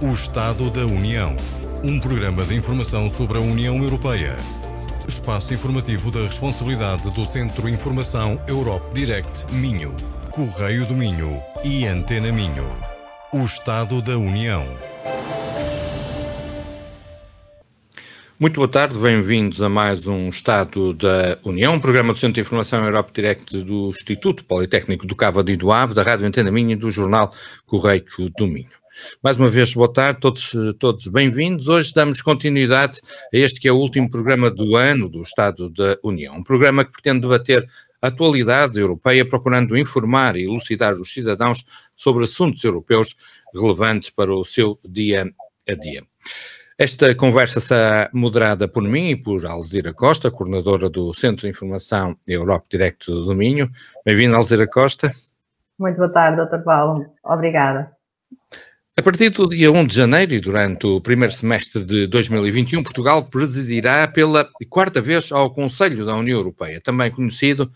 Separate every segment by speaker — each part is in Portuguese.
Speaker 1: O Estado da União. Um programa de informação sobre a União Europeia. Espaço informativo da responsabilidade do Centro Informação Europe Direct Minho. Correio do Minho e Antena Minho. O Estado da União.
Speaker 2: Muito boa tarde, bem-vindos a mais um Estado da União, um programa do Centro de Informação Europe Direct do Instituto Politécnico do Cávado e do Ave, da Rádio Antena Minho e do jornal Correio do Minho. Mais uma vez, boa tarde, todos, todos bem-vindos. Hoje damos continuidade a este que é o último programa do ano do Estado da União, um programa que pretende debater a atualidade europeia, procurando informar e elucidar os cidadãos sobre assuntos europeus relevantes para o seu dia a dia. Esta conversa será moderada por mim e por Alzira Costa, coordenadora do Centro de Informação Europe Direct do Domínio. Bem-vinda, Alzira Costa.
Speaker 3: Muito boa tarde, Dr. Paulo. Obrigada.
Speaker 2: A partir do dia 1 de janeiro e durante o primeiro semestre de 2021, Portugal presidirá pela quarta vez ao Conselho da União Europeia, também conhecido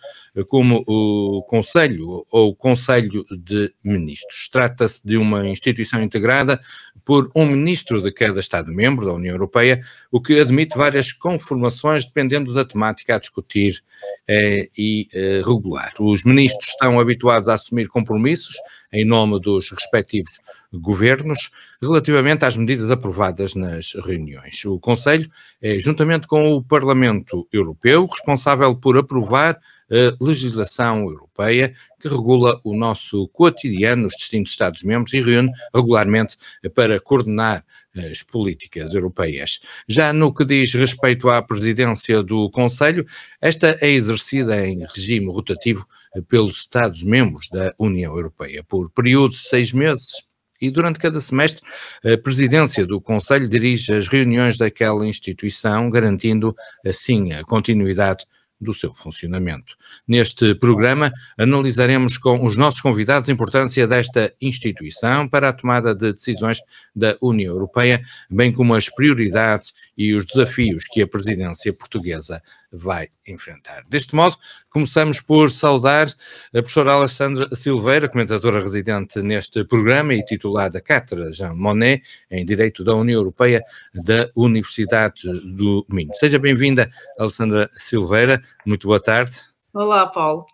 Speaker 2: como o Conselho ou Conselho de Ministros. Trata-se de uma instituição integrada por um ministro de cada Estado-membro da União Europeia, o que admite várias conformações dependendo da temática a discutir eh, e eh, regular. Os ministros estão habituados a assumir compromissos em nome dos respectivos governos relativamente às medidas aprovadas nas reuniões. O Conselho é, juntamente com o Parlamento Europeu, responsável por aprovar a legislação europeia que regula o nosso cotidiano nos distintos Estados-membros e reúne regularmente para coordenar as políticas europeias. Já no que diz respeito à presidência do Conselho, esta é exercida em regime rotativo pelos Estados-membros da União Europeia por períodos de seis meses. E durante cada semestre, a presidência do Conselho dirige as reuniões daquela instituição, garantindo assim a continuidade do seu funcionamento. Neste programa, analisaremos com os nossos convidados a importância desta instituição para a tomada de decisões da União Europeia, bem como as prioridades e os desafios que a presidência portuguesa vai enfrentar. Deste modo, começamos por saudar a professora Alexandra Silveira, comentadora residente neste programa e titular da Cátedra Jean Monnet em Direito da União Europeia da Universidade do Minho. Seja bem-vinda, Alexandra Silveira. Muito boa tarde.
Speaker 4: Olá, Paulo.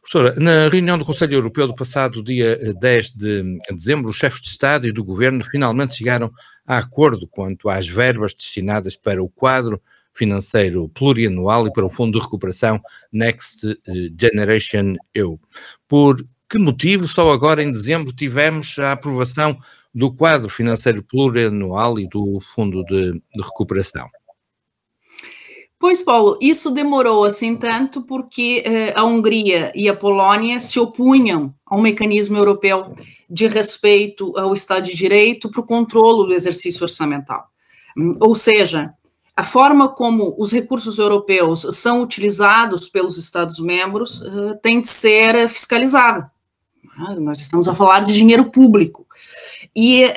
Speaker 2: Professora, na reunião do Conselho Europeu do passado dia 10 de dezembro, os chefes de Estado e do Governo finalmente chegaram a acordo quanto às verbas destinadas para o quadro financeiro plurianual e para o Fundo de Recuperação Next eh, Generation EU. Por que motivo só agora em dezembro tivemos a aprovação do quadro financeiro plurianual e do Fundo de, de Recuperação?
Speaker 4: Pois, Paulo, isso demorou assim tanto porque eh, a Hungria e a Polônia se opunham ao mecanismo europeu de respeito ao Estado de Direito para o controle do exercício orçamental. Ou seja, a forma como os recursos europeus são utilizados pelos Estados-membros uh, tem de ser fiscalizada. Uh, nós estamos a falar de dinheiro público. E uh,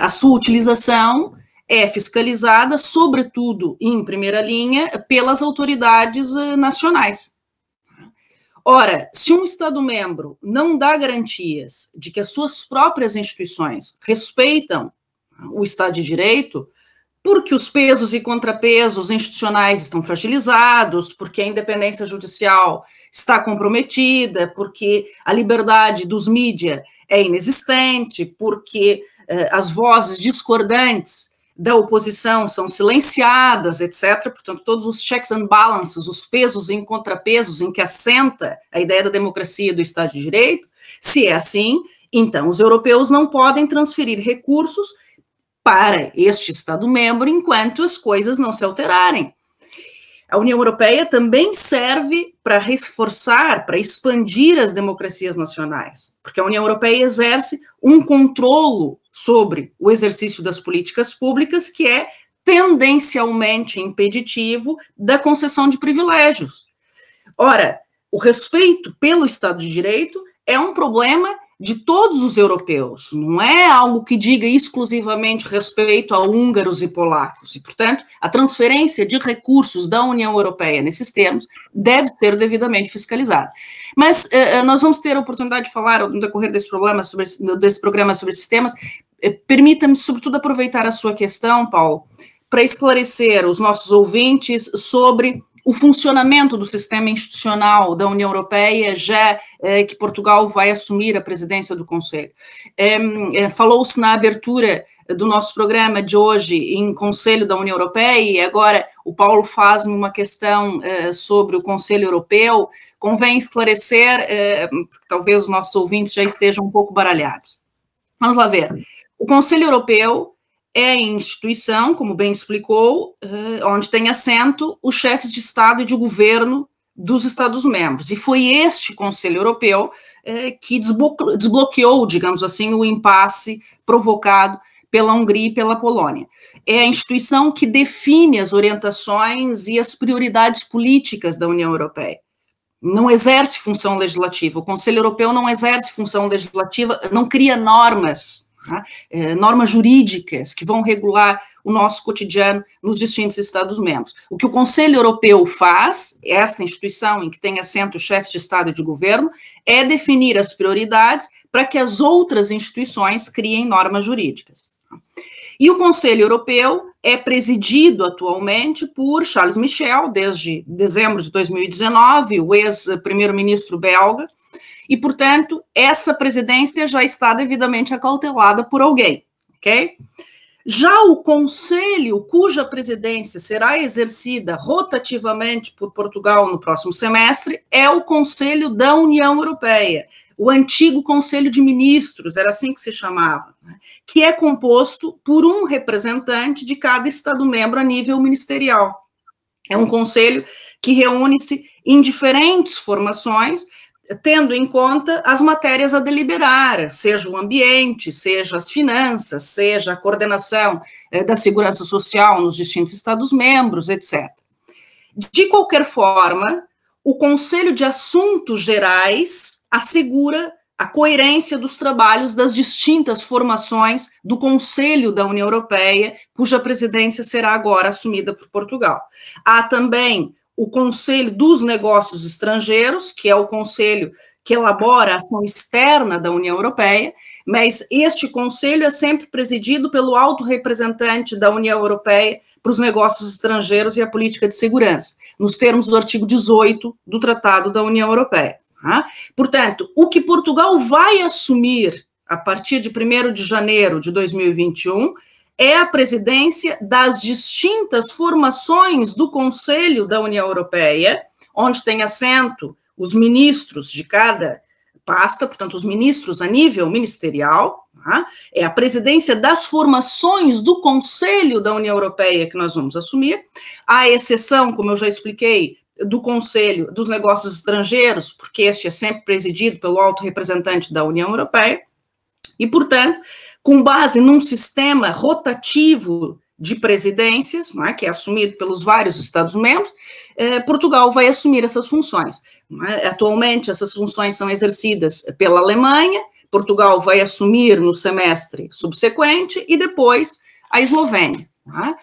Speaker 4: a sua utilização é fiscalizada, sobretudo em primeira linha, pelas autoridades nacionais. Ora, se um Estado-membro não dá garantias de que as suas próprias instituições respeitam o Estado de Direito, porque os pesos e contrapesos institucionais estão fragilizados, porque a independência judicial está comprometida, porque a liberdade dos mídias é inexistente, porque eh, as vozes discordantes da oposição são silenciadas, etc. Portanto, todos os checks and balances, os pesos e contrapesos em que assenta a ideia da democracia e do Estado de Direito, se é assim, então os europeus não podem transferir recursos para este Estado-membro enquanto as coisas não se alterarem. A União Europeia também serve para reforçar, para expandir as democracias nacionais, porque a União Europeia exerce um controle sobre o exercício das políticas públicas que é tendencialmente impeditivo da concessão de privilégios. Ora, o respeito pelo Estado de Direito é um problema de todos os europeus, não é algo que diga exclusivamente respeito a húngaros e polacos. E, portanto, a transferência de recursos da União Europeia nesses termos deve ser devidamente fiscalizada. Mas eh, eh nós vamos ter a oportunidade de falar no decorrer desse, problema sobre, desse programa sobre esses temas, permita-me, sobretudo, aproveitar a sua questão, Paulo, para esclarecer os nossos ouvintes sobre o funcionamento do sistema institucional da União Europeia, já é, que Portugal vai assumir a presidência do Conselho. É, é, Falou-se na abertura do nosso programa de hoje em Conselho da União Europeia, e agora o Paulo faz uma questão sobre o Conselho Europeu. Convém esclarecer, porque talvez os nossos ouvintes já estejam um pouco baralhados. Vamos lá ver. O Conselho Europeu é a instituição, como bem explicou, eh, onde tem assento os chefes de Estado e de governo dos Estados-membros. E foi este Conselho Europeu eh, que desbloqueou, digamos assim, o impasse provocado pela Hungria e pela Polônia. É a instituição que define as orientações e as prioridades políticas da União Europeia. Não exerce função legislativa. O Conselho Europeu não exerce função legislativa, não cria normas Tá? É, normas jurídicas que vão regular o nosso cotidiano nos distintos Estados-membros. O que o Conselho Europeu faz, esta instituição em que tem assento chefes de Estado e de governo, é definir as prioridades para que as outras instituições criem normas jurídicas. E o Conselho Europeu é presidido atualmente por Charles Michel, desde dezembro de 2019, o ex-primeiro-ministro belga, e, portanto, essa presidência já está devidamente acautelada por alguém, ok? Já o Conselho, cuja presidência será exercida rotativamente por Portugal no próximo semestre, é o Conselho da União Europeia, o antigo Conselho de Ministros, era assim que se chamava, né? que é composto por um representante de cada Estado-membro a nível ministerial. É um conselho que reúne-se em diferentes formações tendo em conta as matérias a deliberar, seja o ambiente, seja as finanças, seja a coordenação eh, da segurança social nos distintos Estados-membros, etc. De qualquer forma, o Conselho de Assuntos Gerais assegura a coerência dos trabalhos das distintas formações do Conselho da União Europeia, cuja presidência será agora assumida por Portugal. Há também o Conselho dos Negócios Estrangeiros, que é o conselho que elabora a ação externa da União Europeia, mas este conselho é sempre presidido pelo alto representante da União Europeia para os negócios estrangeiros e a política de segurança, nos termos do artigo 18 do Tratado da União Europeia. Tá? Portanto, o que Portugal vai assumir a partir de 1 de janeiro de 2021 é a presidência das distintas formações do Conselho da União Europeia, onde tem assento os ministros de cada pasta, portanto, os ministros a nível ministerial, tá? é a presidência das formações do Conselho da União Europeia que nós vamos assumir, à exceção, como eu já expliquei, do Conselho dos Negócios Estrangeiros, porque este é sempre presidido pelo alto representante da União Europeia, e, portanto, com base num sistema rotativo de presidências, é, que é assumido pelos vários Estados-membros, eh, Portugal vai assumir essas funções. É? Atualmente, essas funções são exercidas pela Alemanha, Portugal vai assumir no semestre subsequente, e depois a Eslovênia. É?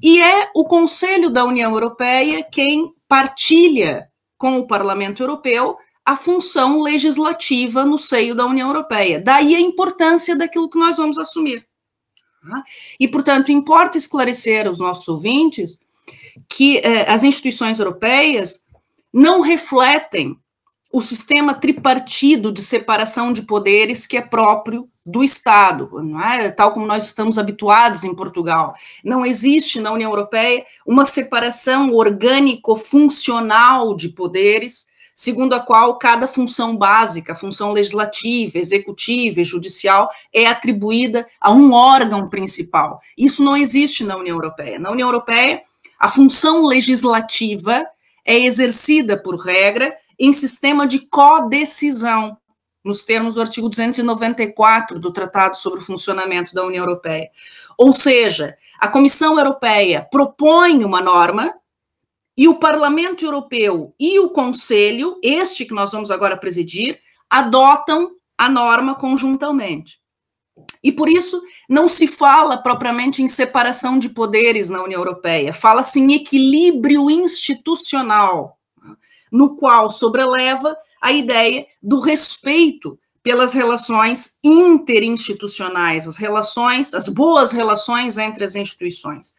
Speaker 4: E é o Conselho da União Europeia quem partilha com o Parlamento Europeu a função legislativa no seio da União Europeia. Daí a importância daquilo que nós vamos assumir. Tá? E, portanto, importa esclarecer aos nossos ouvintes que eh, as instituições europeias não refletem o sistema tripartido de separação de poderes que é próprio do Estado, é? tal como nós estamos habituados em Portugal. Não existe na União Europeia uma separação orgânico-funcional de poderes segundo a qual cada função básica, função legislativa, executiva e judicial, é atribuída a um órgão principal. Isso não existe na União Europeia. Na União Europeia, a função legislativa é exercida, por regra, em sistema de codecisão, nos termos do artigo 294 do Tratado sobre o Funcionamento da União Europeia. Ou seja, a Comissão Europeia propõe uma norma, e o Parlamento Europeu e o Conselho, este que nós vamos agora presidir, adotam a norma conjuntamente. E por isso não se fala propriamente em separação de poderes na União Europeia, fala-se em equilíbrio institucional, no qual sobreleva a ideia do respeito pelas relações interinstitucionais, as relações, as boas relações entre as instituições.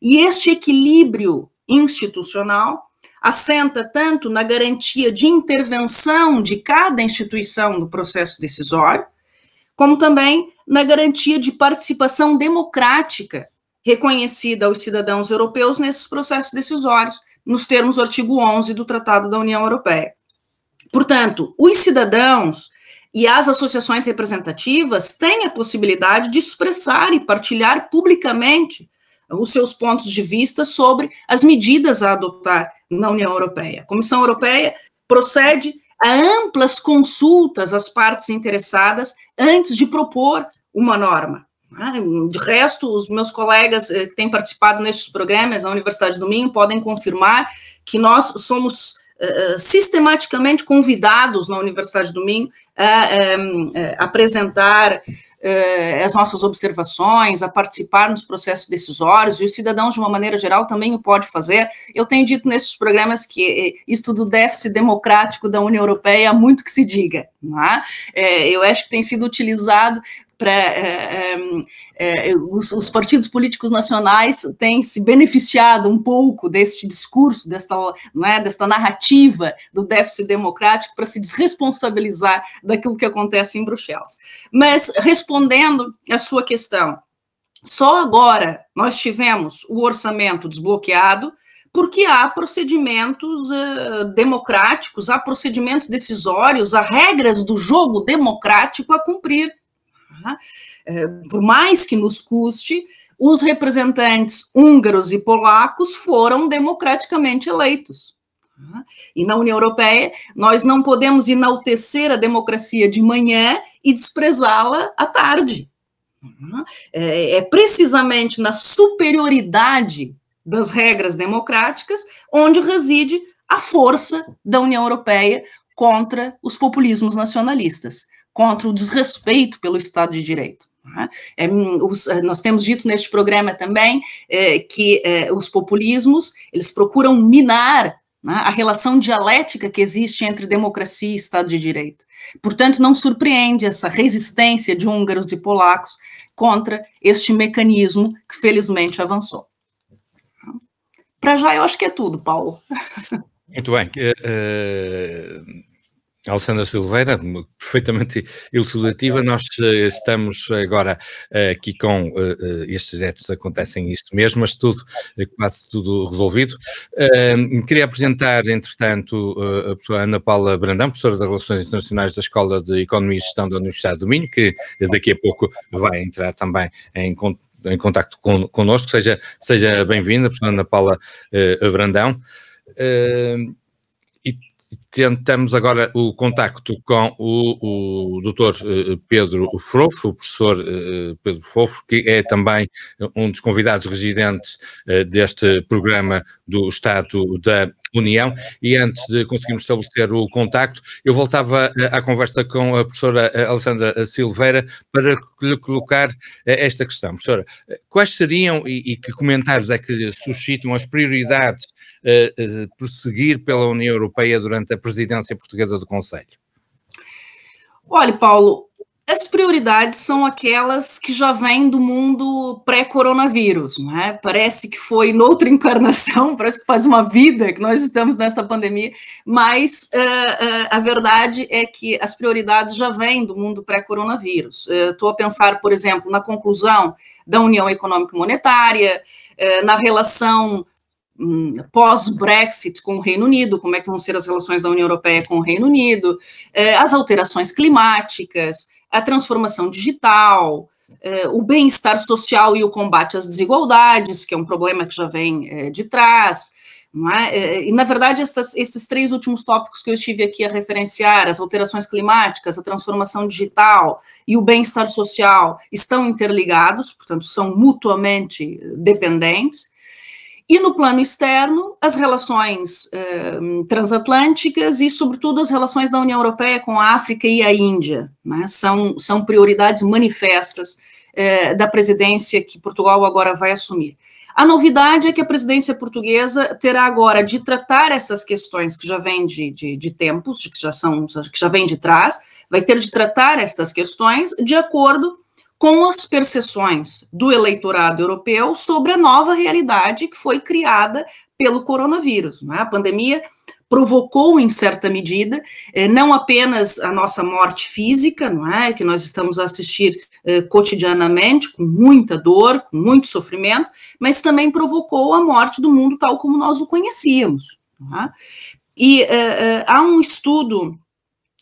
Speaker 4: E este equilíbrio institucional assenta tanto na garantia de intervenção de cada instituição no processo decisório, como também na garantia de participação democrática reconhecida aos cidadãos europeus nesses processos decisórios, nos termos do artigo 11 do Tratado da União Europeia. Portanto, os cidadãos e as associações representativas têm a possibilidade de expressar e partilhar publicamente os seus pontos de vista sobre as medidas a adotar na União Europeia. A Comissão Europeia procede a amplas consultas às partes interessadas antes de propor uma norma. De resto, os meus colegas eh, que têm participado nestes programas na Universidade do Minho podem confirmar que nós somos uh, sistematicamente convidados na Universidade do Minho a um, apresentar eh, as nossas observações, a participar nos processos decisórios, e os cidadãos, de uma maneira geral, também o pode fazer. Eu tenho dito nesses programas que eh, isso do déficit democrático da União Europeia há muito que se diga. É? é eu acho que tem sido utilizado para é, é, é, os, os, partidos políticos nacionais têm se beneficiado um pouco deste discurso, desta, não é, desta narrativa do déficit democrático para se desresponsabilizar daquilo que acontece em Bruxelas. Mas respondendo à sua questão, só agora nós tivemos o orçamento desbloqueado porque há procedimentos uh, democráticos, há procedimentos decisórios, há regras do jogo democrático a cumprir. Tá? É, por mais que nos custe, os representantes húngaros e polacos foram democraticamente eleitos. Tá? E na União Europeia, nós não podemos enaltecer a democracia de manhã e desprezá-la à tarde. Tá? É, é precisamente na superioridade das regras democráticas onde reside a força da União Europeia contra os populismos nacionalistas contra o desrespeito pelo Estado de Direito. Né? É, os, eh, nós temos dito neste programa também é, que é, os populismos eles procuram minar né, a relação dialética que existe entre democracia e Estado de Direito. Portanto, não surpreende essa resistência de húngaros e polacos contra este mecanismo que felizmente avançou. Para já, eu acho que é tudo, Paulo.
Speaker 2: Muito bem. Uh, Alessandra Silveira, perfeitamente elucidativa. Nós uh, estamos agora uh, aqui com uh, estes diretos, acontecem isto mesmo, mas tudo, quase tudo resolvido. queria apresentar, entretanto, a professora Ana Paula Brandão, professora de Relações Internacionais da Escola de Economia e Gestão da Universidade do Minho, que daqui a pouco vai entrar também em contacto con, connosco, seja, seja bem-vinda, professora Ana Paula Brandão. Uh, tentamos agora o contacto com o, o doutor eh, Pedro Frofo, o professor eh, Pedro Fofo, que é também um dos convidados residentes eh, deste programa do Estado da União. E antes de conseguirmos estabelecer o contacto, eu voltava à conversa com a professora Alessandra Silveira para lhe colocar esta questão. Professora, quais seriam e, e que comentários é que lhe suscitam as prioridades uh, prosseguir pela União Europeia durante a presidência portuguesa do Conselho?
Speaker 4: Olha, Paulo, as prioridades são aquelas que já vêm do mundo pré-coronavírus, não é? Parece que foi noutra encarnação, parece que faz uma vida que nós estamos nesta pandemia, mas uh, uh, a verdade é que as prioridades já vêm do mundo pré-coronavírus. Estou uh, a pensar, por exemplo, na conclusão da União Econômica e Monetária, na relação pós-Brexit com o Reino Unido, como é que vão ser as relações da União Europeia com o Reino Unido, eh, as alterações climáticas, a transformação digital, eh, o bem-estar social e o combate às desigualdades, que é um problema que já vem eh, de trás. É? E, na verdade, essas, esses três últimos tópicos que eu estive aqui a referenciar, as alterações climáticas, a transformação digital e o bem-estar social, estão interligados, portanto, são mutuamente dependentes. E no plano externo, as relações eh, transatlânticas e, sobretudo, as relações da União Europeia com a África e a Índia né, são, são prioridades manifestas eh, da presidência que Portugal agora vai assumir. A novidade é que a presidência portuguesa terá agora de tratar essas questões que já vêm de, de, de tempos, que já são que já vêm de trás, vai ter de tratar estas questões de acordo com as percepções do eleitorado europeu sobre a nova realidade que foi criada pelo coronavírus. Né? A pandemia provocou, em certa medida, eh, não apenas a nossa morte física, não é, que nós estamos a assistir eh, cotidianamente, com muita dor, com muito sofrimento, mas também provocou a morte do mundo tal como nós o conhecíamos. É? E eh, há um estudo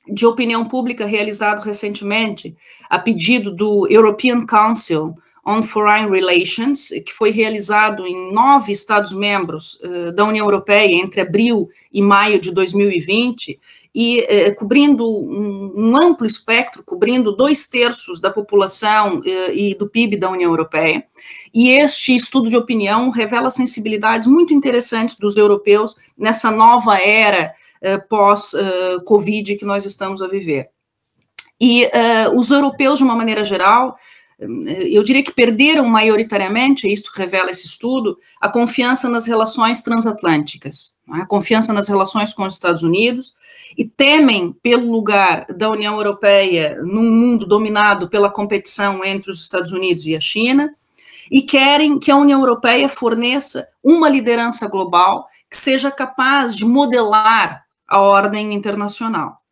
Speaker 4: de opinião pública realizado recentemente, a pedido do European Council on Foreign Relations, que foi realizado em nove Estados-membros uh, da União Europeia entre abril e maio de 2020, e uh, cobrindo um, um, amplo espectro, cobrindo dois terços da população uh, e do PIB da União Europeia. E este estudo de opinião revela sensibilidades muito interessantes dos europeus nessa nova era pós-Covid que nós estamos a viver. E os europeus, de uma maneira geral, eu diria que perderam maioritariamente, isto revela esse estudo, a confiança nas relações transatlânticas, é? a confiança nas relações com os Estados Unidos, e temem pelo lugar da União Europeia num mundo dominado pela competição entre os Estados Unidos e a China, e querem que a União Europeia forneça uma liderança global que seja capaz de modelar a ordem internacional.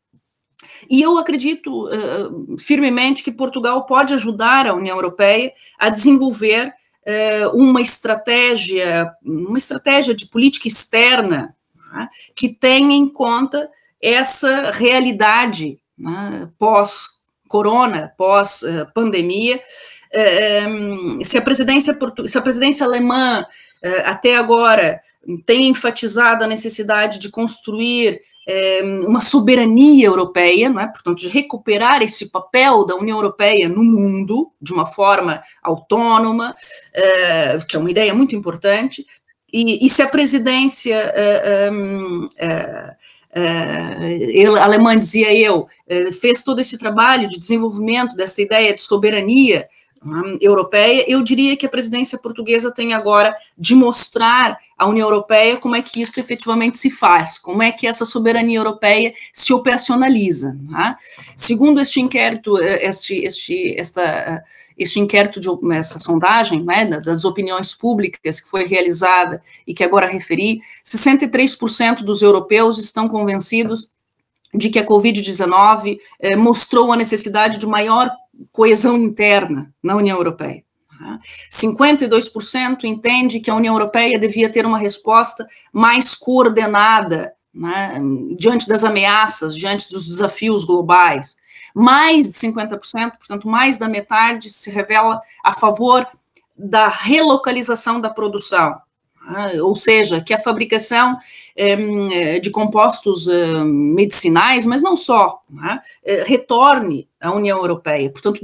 Speaker 4: E eu acredito uh, firmemente que Portugal pode ajudar a União Europeia a desenvolver uh, uma estratégia, uma estratégia de política externa né, que tenha em conta essa realidade né, pós-corona, pós-pandemia. Se a presidência se a presidência alemã até agora tem enfatizado a necessidade de construir é, uma soberania europeia, não é? portanto, de recuperar esse papel da União Europeia no mundo de uma forma autônoma, é, que é uma ideia muito importante, e, e se a presidência é, é, é, alemã, dizia eu, fez todo esse trabalho de desenvolvimento dessa ideia de soberania europeia, eu diria que a presidência portuguesa tem agora de mostrar à União Europeia como é que isso efetivamente se faz, como é que essa soberania europeia se operacionaliza. Né? Segundo este inquérito, eh, este, este, esta, este inquérito, de, essa sondagem né, das opiniões públicas que foi realizada e que agora referi, 63% dos europeus estão convencidos de que a Covid-19 eh, mostrou a necessidade de maior coesão interna na União Europeia. 52% entende que a União Europeia devia ter uma resposta mais coordenada né, diante das ameaças, diante dos desafios globais. Mais de 50%, portanto, mais da metade se revela a favor da relocalização da produção, né, ou seja, que a fabricação de compostos medicinais, mas não só, né, eh, retorne à União Europeia, portanto,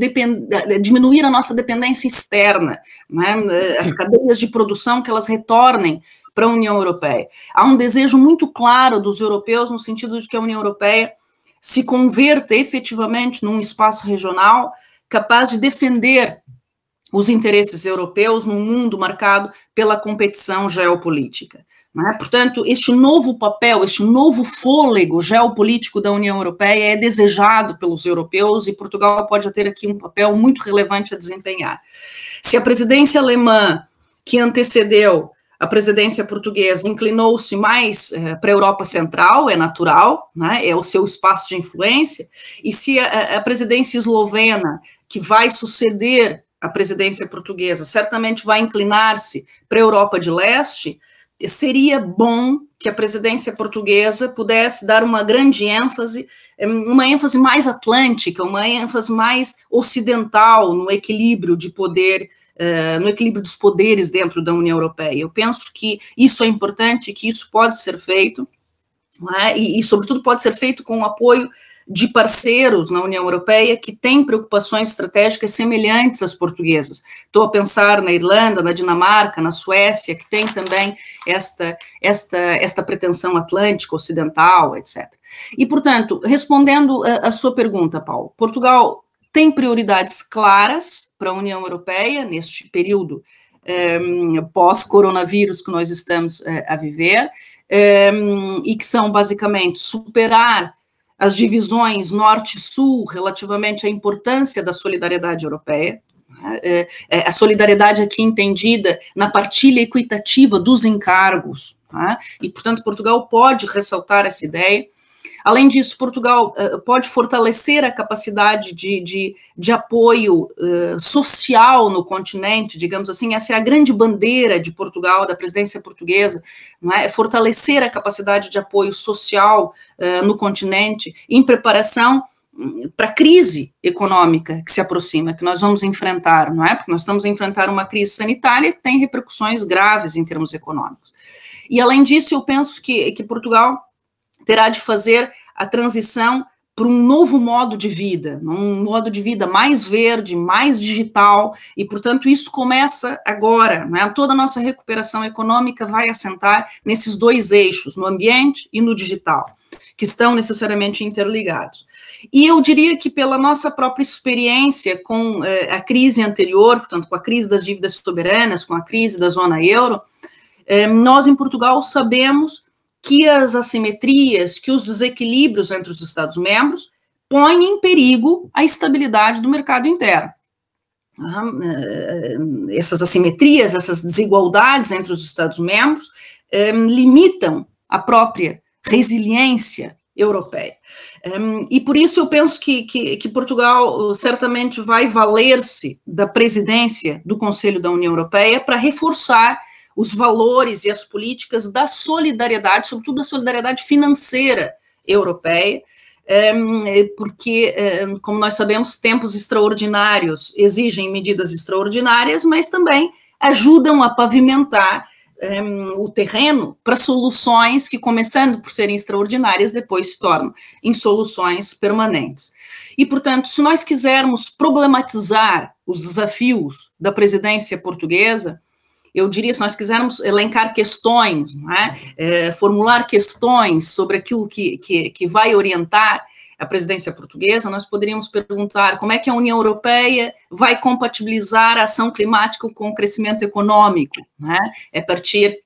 Speaker 4: diminuir a nossa dependência externa, né, as cadeias de produção que elas retornem para a União Europeia. Há um desejo muito claro dos europeus no sentido de que a União Europeia se converta efetivamente num espaço regional capaz de defender os interesses europeus num mundo marcado pela competição geopolítica. Né? Portanto, este novo papel, este novo fôlego geopolítico da União Europeia é desejado pelos europeus e Portugal pode ter aqui um papel muito relevante a desempenhar. Se a presidência alemã, que antecedeu a presidência portuguesa, inclinou-se mais eh, para a Europa Central, é natural, né? é o seu espaço de influência, e se a, a presidência eslovena, que vai suceder a presidência portuguesa, certamente vai inclinar-se para a Europa de Leste, seria bom que a presidência portuguesa pudesse dar uma grande ênfase, eh, uma ênfase mais atlântica, uma ênfase mais ocidental no equilíbrio de poder, uh, no equilíbrio dos poderes dentro da União Europeia. Eu penso que isso é importante, que isso pode ser feito, é? e, e, sobretudo, pode ser feito com o apoio de parceiros na União Europeia que têm preocupações estratégicas semelhantes às portuguesas. Estou a pensar na Irlanda, na Dinamarca, na Suécia, que tem também esta, esta, esta pretensão atlântica, ocidental, etc. E, portanto, respondendo a, a sua pergunta, Paulo, Portugal tem prioridades claras para a União Europeia neste período um, pós-coronavírus que nós estamos uh, a viver, um, e que são basicamente superar as divisões norte-sul relativamente à importância da solidariedade europeia, é, é, a solidariedade aqui entendida na partilha equitativa dos encargos, tá? e, portanto, Portugal pode ressaltar essa ideia. Além disso, Portugal uh, pode fortalecer a capacidade de, de, de apoio uh, social no continente, digamos assim, essa é a grande bandeira de Portugal, da presidência portuguesa, não é? fortalecer a capacidade de apoio social uh, no continente, em preparação para a crise econômica que se aproxima, que nós vamos enfrentar, não é? Porque nós estamos a enfrentar uma crise sanitária que tem repercussões graves em termos econômicos. E, além disso, eu penso que, que Portugal terá de fazer a transição para um novo modo de vida, um modo de vida mais verde, mais digital, e, portanto, isso começa agora. Né? Toda a nossa recuperação econômica vai assentar nesses dois eixos, no ambiente e no digital, que estão necessariamente interligados. E eu diria que pela nossa própria experiência com eh, a crise anterior, portanto, com a crise das dívidas soberanas, com a crise da zona euro, eh, nós em Portugal sabemos que as assimetrias, que os desequilíbrios entre os Estados-membros põem em perigo a estabilidade do mercado interno. Eh, essas assimetrias, essas desigualdades entre os Estados-membros limitam a própria resiliência europeia. Um, e por isso eu penso que, que, que, Portugal certamente vai valer-se da presidência do Conselho da União Europeia para reforçar os valores e as políticas da solidariedade, sobretudo da solidariedade financeira europeia, um, porque, um, como nós sabemos, tempos extraordinários exigem medidas extraordinárias, mas também ajudam a pavimentar um, o terreno para soluções que, começando por serem extraordinárias, depois se tornam em soluções permanentes. E, portanto, se nós quisermos problematizar os desafios da presidência portuguesa, eu diria, se nós quisermos elencar questões, é? É, formular questões sobre aquilo que, que, que vai orientar a presidência portuguesa, nós poderíamos perguntar como é que a União Europeia vai compatibilizar a ação climática com o crescimento econômico, né? É partir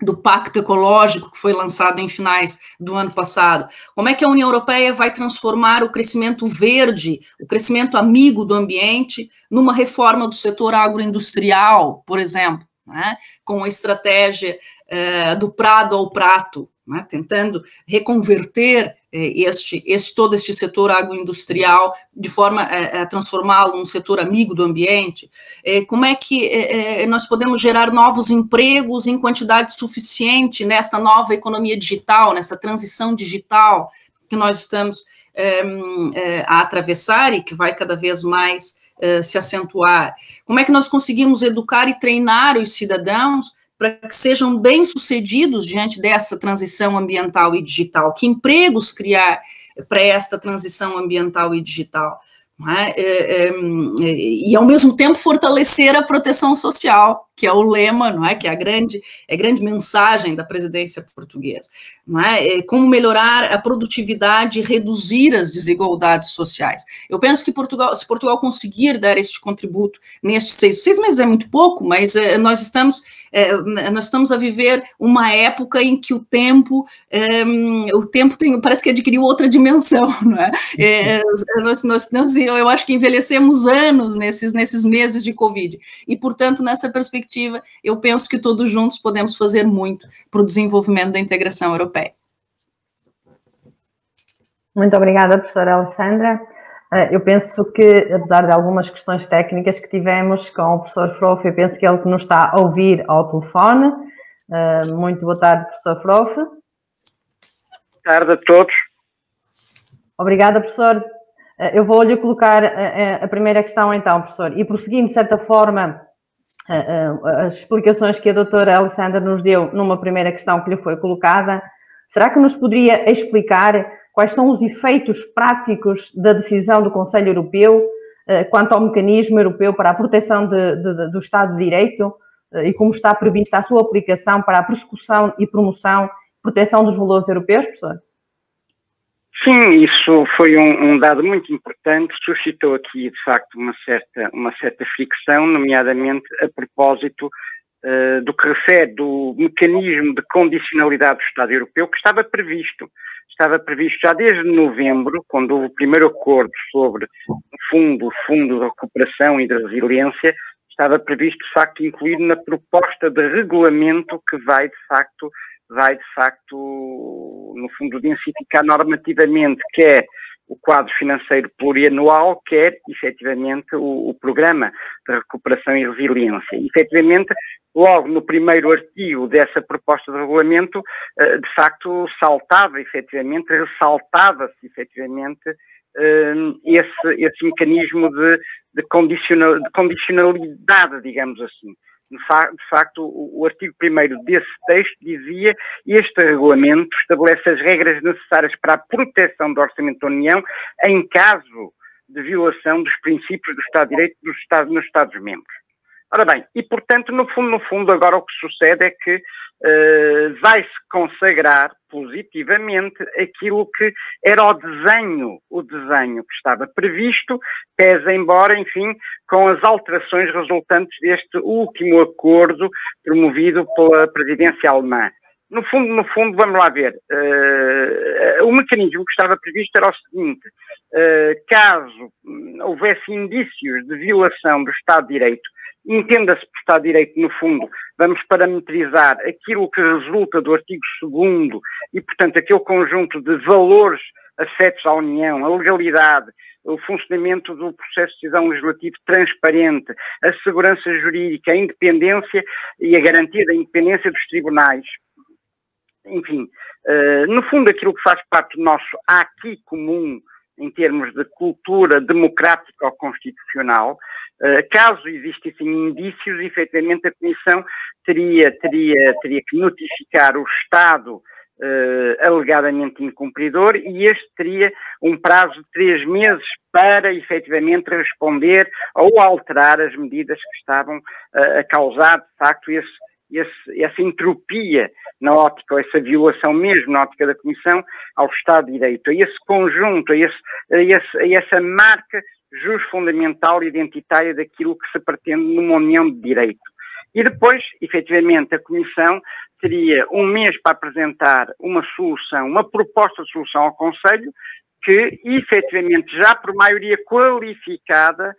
Speaker 4: do Pacto Ecológico que foi lançado em finais do ano passado. Como é que a União Europeia vai transformar o crescimento verde, o crescimento amigo do ambiente, numa reforma do setor agroindustrial, por exemplo, né? com a estratégia eh, do prado ao prato, né, tentando reconverter eh, este, este, todo este setor agroindustrial de forma a, transformá-lo num setor amigo do ambiente, eh, como é que nós podemos gerar novos empregos em quantidade suficiente nesta nova economia digital, nessa transição digital que nós estamos a atravessar e que vai cada vez mais se acentuar? Como é que nós conseguimos educar e treinar os cidadãos para que sejam bem-sucedidos diante dessa transição ambiental e digital? Que empregos criar para esta transição ambiental e digital? É? É, é, e ao mesmo tempo fortalecer a proteção social, que é o lema, não é? Que é a grande, é a grande mensagem da presidência portuguesa, não é? é? Como melhorar a produtividade reduzir as desigualdades sociais. Eu penso que Portugal, se Portugal conseguir dar este contributo nestes seis, seis meses é muito pouco, mas é, nós estamos é, nós estamos a viver uma época em que o tempo, é, o tempo tem, parece que adquiriu outra dimensão, não é? é nós, nós, nós, eu acho que envelhecemos anos nesses, nesses meses de Covid, e, portanto, nessa perspectiva, eu penso que todos juntos podemos fazer muito para o desenvolvimento da integração europeia.
Speaker 3: Muito obrigada, professora Alessandra. Ah, eu penso que, apesar de algumas questões técnicas que tivemos com o professor Frofe, eu penso que ele que nos está a ouvir ao telefone. Ah, muito boa tarde, professor Frofe. Boa
Speaker 5: tarde a todos.
Speaker 3: Obrigada, professor. Ah, eu vou-lhe colocar a primeira questão então, professor, e prosseguindo de certa forma as explicações que a doutora Alessandra nos deu numa primeira questão que lhe foi colocada, será que nos poderia explicar quais são os efeitos práticos da decisão do Conselho Europeu eh, quanto ao mecanismo europeu para a proteção de, de, do Estado de Direito eh, e como está prevista a sua aplicação para a persecução e promoção proteção dos valores europeus, professor?
Speaker 5: Sim, isso foi um, um, dado muito importante, suscitou aqui, de facto, uma certa, uma certa fricção, nomeadamente a propósito uh, do que refere do mecanismo de condicionalidade do Estado Europeu que estava previsto. Estava previsto já desde novembro, quando houve o primeiro acordo sobre o fundo, Fundo de Recuperação e de Resiliência, estava previsto, de facto, incluir na proposta de regulamento que vai, de facto, vai, de facto, no fundo, densificar normativamente quer o quadro financeiro plurianual, quer, efetivamente, o, o, programa de recuperação e resiliência. E, efetivamente, logo no primeiro artigo dessa proposta de regulamento, eh, de facto, saltava, efetivamente, ressaltava-se, efetivamente, eh, esse, esse mecanismo de, de, de condicionalidade, digamos assim de facto, o artigo 1 desse texto dizia este regulamento estabelece as regras necessárias para a proteção do Orçamento da União em caso de violação dos princípios do Estado de Direito dos Estados, nos Estados-membros. Ora bem, e portanto, no fundo, no fundo, agora o que sucede é que uh, vai-se consagrar positivamente aquilo que era o desenho, o desenho que estava previsto, pesa embora, enfim, com as alterações resultantes deste último acordo promovido pela presidência alemã. No fundo, no fundo, vamos lá ver, uh, o mecanismo que estava previsto era o seguinte, uh, caso houvesse indícios de violação do Estado de Direito Entenda-se por Estado de Direito, no fundo, vamos parametrizar aquilo que resulta do artigo 2 e, portanto, aquele conjunto de valores afetos à União, a legalidade, o funcionamento do processo de decisão legislativo transparente, a segurança jurídica, a independência e a garantia da independência dos tribunais. Enfim, uh, no fundo, aquilo que faz parte do nosso aqui comum em termos de cultura democrática ou constitucional, eh, caso existissem indícios, efetivamente a Comissão teria, teria, teria que notificar o Estado uh, alegadamente incumpridor e este teria um prazo de três meses para efetivamente responder ou alterar as medidas que estavam uh, a causar, de facto, esse, esse, essa entropia na ótica, ou essa violação mesmo na ótica da Comissão ao Estado de Direito, a esse conjunto, a, esse, a, esse, a essa marca jus fundamental identitária daquilo que se pretende numa união de direito. E depois, efetivamente, a Comissão teria um mês para apresentar uma solução, uma proposta de solução ao Conselho, que efetivamente já por maioria qualificada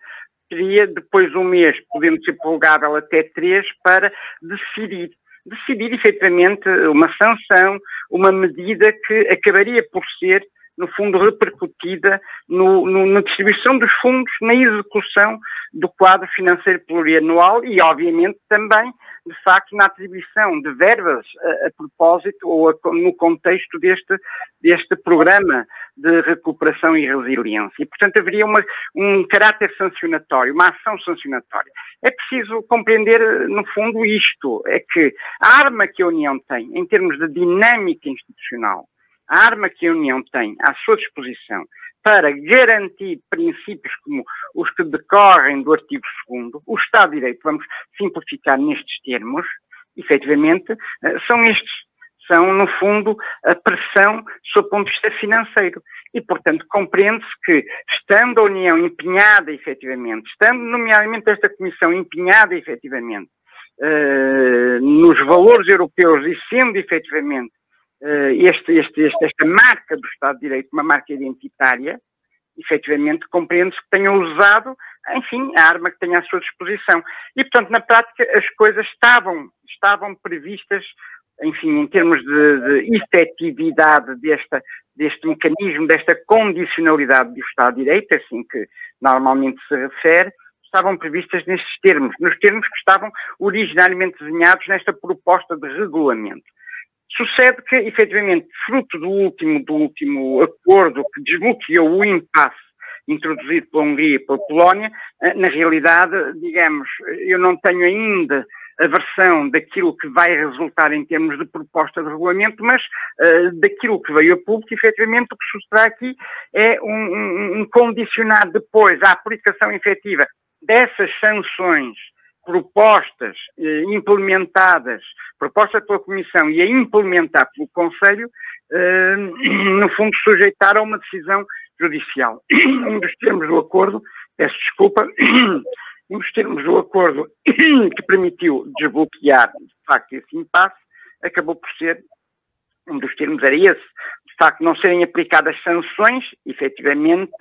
Speaker 5: teria depois um mês, podendo ser prorrogável até três, para decidir. Decidir efetivamente uma sanção, uma medida que acabaria por ser no fundo, repercutida no, no, na distribuição dos fundos, na execução do quadro financeiro plurianual e, obviamente, também, de facto, na atribuição de verbas a, a propósito ou a, no contexto deste, deste programa de recuperação e resiliência. E, portanto, haveria uma, um caráter sancionatório, uma ação sancionatória. É preciso compreender, no fundo, isto: é que a arma que a União tem, em termos de dinâmica institucional, a arma que a União tem à sua disposição para garantir princípios como os que decorrem do artigo 2 o Estado de Direito, vamos simplificar nestes termos, efetivamente, eh, são estes. São, no fundo, a pressão sob o ponto de vista financeiro. E, portanto, compreende-se que, estando a União empenhada, efetivamente, estando, nomeadamente, esta Comissão empenhada, efetivamente, uh, nos valores europeus e sendo, efetivamente, eh, este, este, este, esta marca do Estado de Direito, uma marca identitária, efetivamente compreende-se que tenham usado, enfim, a arma que têm à sua disposição. E, portanto, na prática, as coisas estavam, estavam previstas, enfim, em termos de, de efetividade desta, deste mecanismo, desta condicionalidade do Estado de Direito, assim que normalmente se refere, estavam previstas nestes termos, nos termos que estavam originariamente desenhados nesta proposta de regulamento. Sucede que, efetivamente, fruto do último, do último acordo que desbloqueou o impasse introduzido pela Hungria e pela Polónia, eh, na realidade, digamos, eu não tenho ainda a versão daquilo que vai resultar em termos de proposta de regulamento, mas uh, daquilo que veio a público, efetivamente, o que sucederá aqui é um, um, um condicionar depois à aplicação efetiva dessas sanções propostas eh, implementadas, propostas pela Comissão e a implementar pelo Conselho, eh, no fundo sujeitar a uma decisão judicial. Um dos termos do acordo, peço desculpa, um dos termos do acordo que permitiu desbloquear, de facto, esse impasse, acabou por ser, um dos termos era esse, de facto, não serem aplicadas sanções, efetivamente,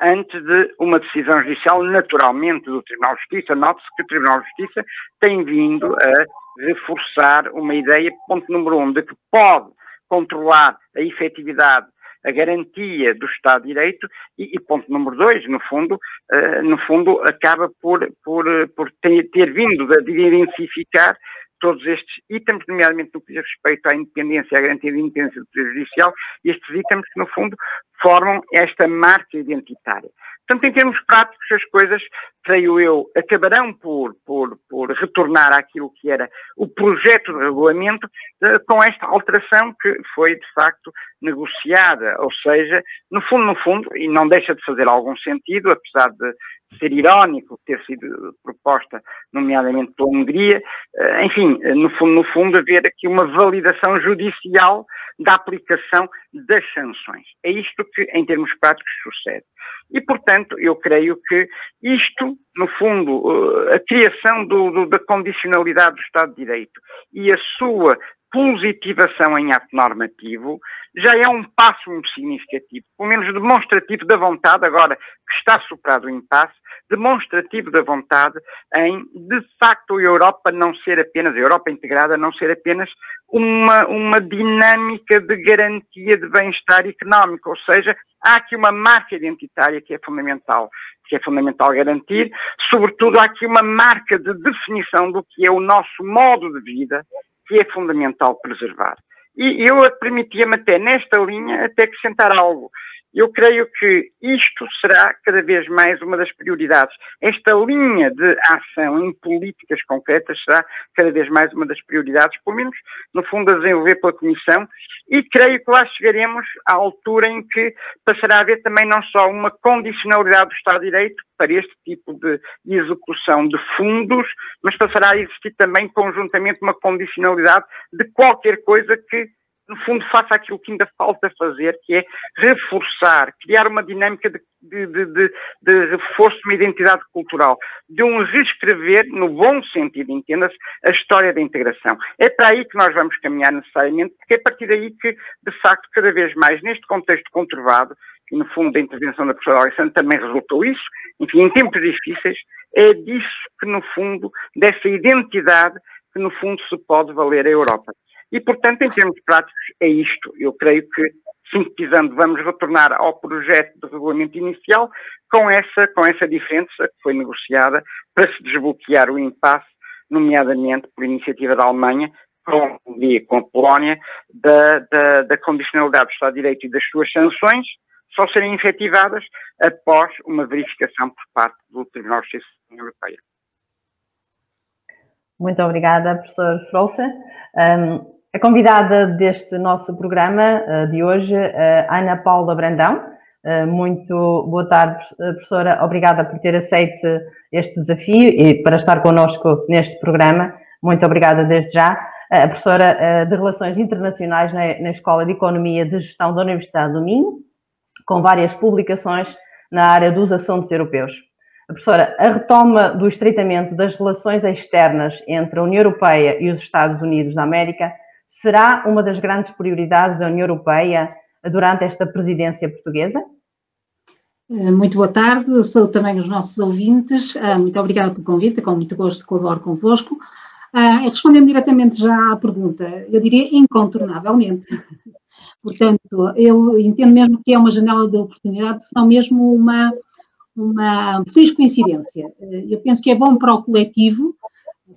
Speaker 5: antes de uma decisão judicial, naturalmente, do Tribunal de Justiça. Note-se que o Tribunal de Justiça tem vindo a reforçar uma ideia, ponto número um, de que pode controlar a efetividade a garantia do Estado de Direito e, e ponto número dois, no fundo, uh, no fundo acaba por, por, por ter, ter vindo de identificar todos estes itens, nomeadamente no que diz respeito à independência à garantia de independência do Poder Judicial, estes itens que, no fundo, formam esta marca identitária. Portanto, em termos práticos, as coisas, creio eu, acabarão por, por, por retornar àquilo que era o projeto de regulamento uh, com esta alteração que foi, de facto, negociada. Ou seja, no fundo, no fundo, e não deixa de fazer algum sentido, apesar de ser irónico ter sido proposta, nomeadamente pela Hungria, uh, enfim, no fundo, no fundo, haver aqui uma validação judicial da aplicação das sanções. É isto que, em termos práticos, sucede. E, portanto, eu creio que isto, no fundo, eh, a criação do, do, da condicionalidade do Estado de Direito e a sua positivação em ato normativo já é um passo muito significativo, pelo menos demonstrativo da vontade, agora que está superado o impasse, demonstrativo da vontade em, de facto, a Europa não ser apenas, a Europa integrada não ser apenas uma, uma dinâmica de garantia de bem-estar económico, ou seja, há aqui uma marca identitária que é fundamental, que é fundamental garantir, sobretudo há aqui uma marca de definição do que é o nosso modo de vida, que é fundamental preservar. E eu permitia-me até nesta linha até acrescentar algo. Eu creio que isto será cada vez mais uma das prioridades. Esta linha de ação em políticas concretas será cada vez mais uma das prioridades, pelo menos no fundo a desenvolver pela Comissão, e creio que lá chegaremos à altura em que passará a haver também não só uma condicionalidade do Estado de Direito para este tipo de execução de fundos, mas passará a existir também conjuntamente uma condicionalidade de qualquer coisa que no fundo, faça aquilo que ainda falta fazer, que é reforçar, criar uma dinâmica de, de, de, de reforço de uma identidade cultural, de um reescrever, no bom sentido, entenda-se, a história da integração. É para aí que nós vamos caminhar necessariamente, porque é a partir daí que, de facto, cada vez mais, neste contexto conturbado, e no fundo da intervenção da professora Alexandre também resultou isso, enfim, em tempos difíceis, é disso que, no fundo, dessa identidade que, no fundo, se pode valer a Europa. E, portanto, em termos práticos, é isto. Eu creio que, sintetizando, vamos retornar ao projeto de regulamento inicial com essa, com essa diferença que foi negociada para se desbloquear o impasse, nomeadamente por iniciativa da Alemanha, com, com a Polónia, da, da, da condicionalidade do Estado de Direito e das suas sanções, só serem efetivadas após uma verificação por parte do Tribunal de Justiça Europeia.
Speaker 3: Muito obrigada, professor Frofe. Um, a convidada deste nosso programa uh, de hoje, uh, Ana Paula Brandão. Uh, muito boa tarde, professora. Obrigada por ter aceito este desafio e para estar connosco neste programa. Muito obrigada desde já. A professora de Relações Internacionais na, na Escola de Economia de Gestão da Universidade do Minho, com várias publicações na área dos assuntos europeus. A professora, a retoma do estreitamento das relações externas entre a União Europeia e os Estados Unidos da América será uma das grandes prioridades da União Europeia durante esta presidência portuguesa?
Speaker 6: Eh, muito boa tarde, sou também os nossos ouvintes. Eh, muito obrigada pelo convite, com muito gosto colaboro convosco. Eh, respondendo diretamente já à pergunta, eu diria incontornavelmente. Portanto, eu entendo mesmo que é uma janela de oportunidade, se não mesmo uma, uma feliz coincidência. Eu penso que é bom para o coletivo,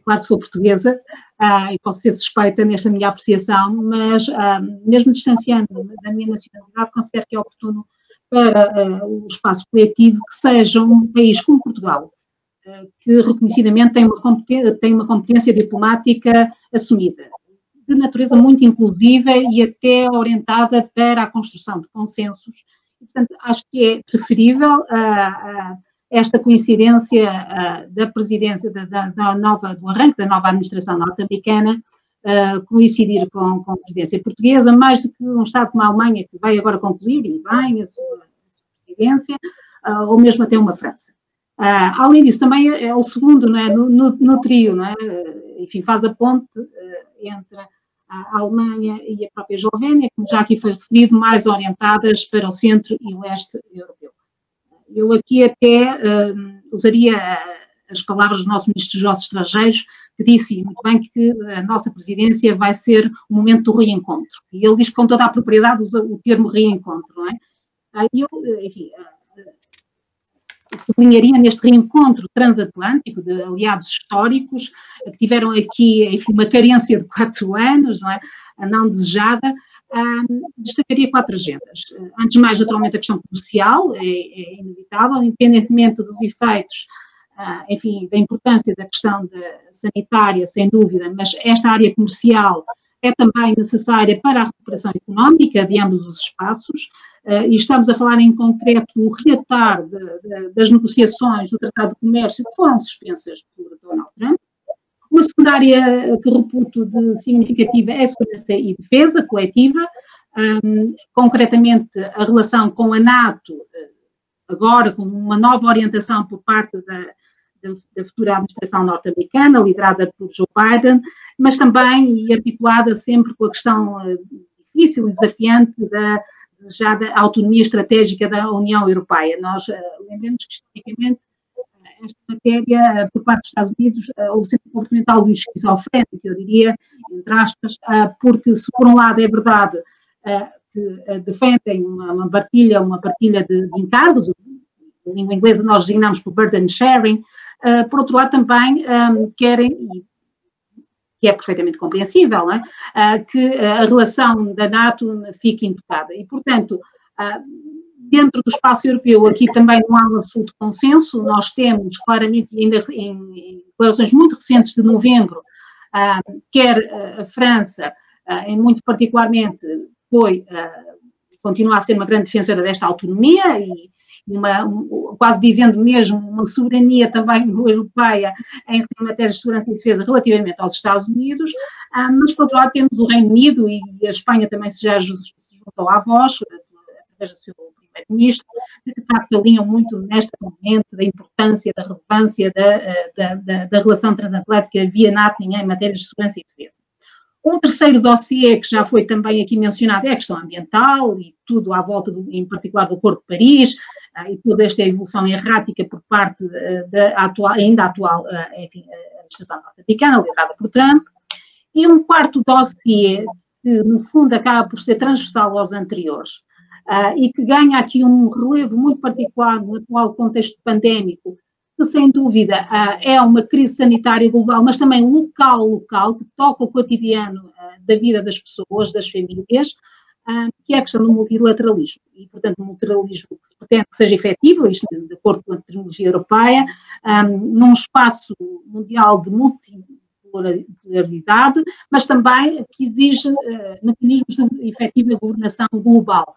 Speaker 6: claro que sou portuguesa ah, e posso ser suspeita nesta minha apreciação, mas ah, mesmo distanciando da minha nacionalidade, considero que é oportuno para ah, o espaço coletivo que seja um país como Portugal, que reconhecidamente tem uma, tem uma competência diplomática assumida, de natureza muito inclusiva e até orientada para a construção de consensos. Portanto, acho que é preferível esta coincidência uh, da presidência da, da, da, nova, do arranque da nova administração norte-americana uh, coincidir com, com, a presidência portuguesa, mais do que um Estado como a Alemanha, que vai agora concluir e bem a sua presidência, uh, ou mesmo até uma França. além disso, também é, é o segundo é? no, no, no, trio, não é? enfim, faz a ponte entre a Alemanha e a própria Eslovénia, como já aqui foi referido, mais orientadas para o centro e leste europeu. Eu aqui até uh, usaria as palavras do nosso Ministro dos Negócios Estrangeiros, que disse muito bem que a nossa presidência vai ser o momento do reencontro. E ele diz com toda a propriedade usa o termo reencontro, não é? Ah, eu, enfim, sublinharia neste reencontro transatlântico de aliados históricos que tiveram aqui, enfim, uma carência de quatro anos, não é? A não desejada, um, destacaria quatro agendas. Antes de mais, naturalmente, a questão comercial é, é inevitável, independentemente dos efeitos, uh, enfim, da importância da questão de, sanitária, sem dúvida, mas esta área comercial é também necessária para a recuperação económica de ambos os espaços, uh, e estamos a falar em concreto o reatar de, de, das negociações do Tratado de Comércio que foram suspensas por Donald Trump, uma segunda área que reputo de significativa é segurança e defesa coletiva, um, concretamente a relação com a NATO, eh, agora com uma nova orientação por parte da, da, da futura administração norte-americana, liderada por Joe Biden, mas também e articulada sempre com a questão uh, difícil e desafiante da desejada autonomia estratégica da União Europeia. Nós uh, lembramos que, historicamente, esta matéria, eh, por parte dos Estados Unidos, eh, houve sempre um comportamento algo esquizofrénico, eu diria, entre aspas, eh, porque se por um lado é verdade que defendem uma, uma partilha, uma partilha de, de encargos, em língua inglesa nós designamos por burden sharing, por outro lado também querem, que é perfeitamente compreensível, é? que a relação da NATO fique intocada. E, portanto, dentro do espaço europeu, aqui também não há um absoluto consenso, nós temos claramente, ainda em, declarações muito recentes de novembro, ah, quer a França, ah, em muito particularmente, foi, ah, continua a ser uma grande defensora desta autonomia e uma, um, quase dizendo mesmo uma soberania também europeia em matéria de segurança e defesa relativamente aos Estados Unidos, mas por outro lado temos o Reino Unido e a Espanha também se já juntou à voz, através do seu primeiro-ministro, que facto alinham muito neste momento da importância, da relevância da, eh, da, da, da relação transatlântica via NATO em matérias de segurança e defesa. Um terceiro dossiê que já foi também aqui mencionado é a questão ambiental e tudo à volta, do, em particular, do Acordo de Paris uh, e toda esta evolução errática por parte uh, da atual, ainda atual uh, enfim, administração norte-americana, liderada por Trump. E um quarto dossiê que, no fundo, acaba por ser transversal aos anteriores, uh, e que ganha aqui um relevo muito particular no atual contexto pandémico, que sem dúvida uh, é uma crise sanitária global, mas também local, local, que toca o cotidiano uh, da vida das pessoas, das famílias, que é a questão do multilateralismo. E, portanto, o multilateralismo que se pretende que seja efetivo, isto de acordo com a terminologia europeia, um, num espaço mundial de multipolaridade, mas também que exige uh, mecanismos de efetiva governação global.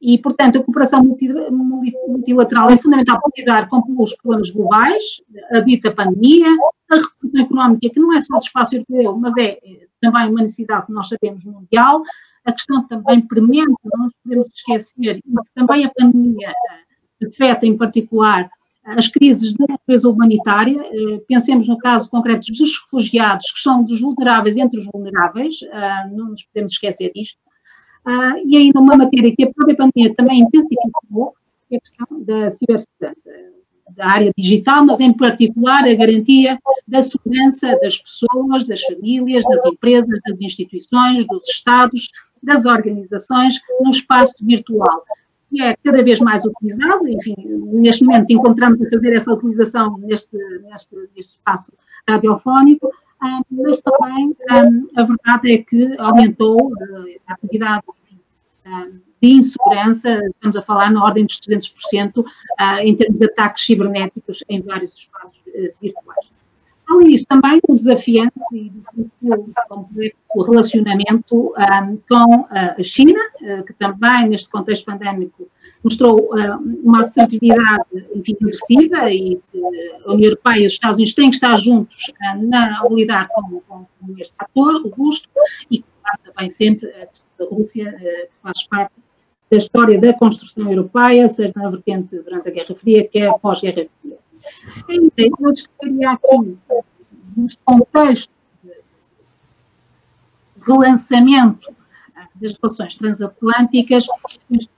Speaker 6: E, portanto, a cooperação multilateral é fundamental para lidar com os problemas globais, a dita pandemia, a recuperação económica, que não é só do espaço europeu, mas é, é também uma necessidade que nós sabemos mundial, a questão também premente, não nos podemos esquecer, e que também a pandemia eh, afeta em particular as crises de natureza humanitária, eh, pensemos no caso concreto dos refugiados, que são dos vulneráveis entre os vulneráveis, eh, não nos podemos esquecer disto, ah, e ainda uma matéria que a própria pandemia também intensificou, é a questão da cibersegurança, da área digital, mas em particular a garantia da segurança das pessoas, das famílias, das empresas, das instituições, dos Estados, das organizações no espaço virtual. Que é cada vez mais utilizado, enfim, neste momento encontramos a fazer essa utilização neste, neste, neste espaço radiofónico, mas também um, a verdade é que aumentou uh, a atividade um, de insegurança, estamos a falar na ordem dos 300% uh, em termos de ataques cibernéticos em vários espaços uh, virtuais. Disso, também o desafiante e complexo relacionamento um, com a China, uh, que também, neste contexto pandémico, mostrou uh, uma assertividade, enfim, agressiva e a União Europeia e os Estados Unidos têm que estar juntos uh, na, lidar com, com, com este ator robusto e, também sempre a Rússia, que faz parte da história da construção europeia, seja na vertente durante a Guerra Fria, quer pós-Guerra Fria. Ainda eu destacaria aqui, neste contexto de relançamento das relações transatlânticas,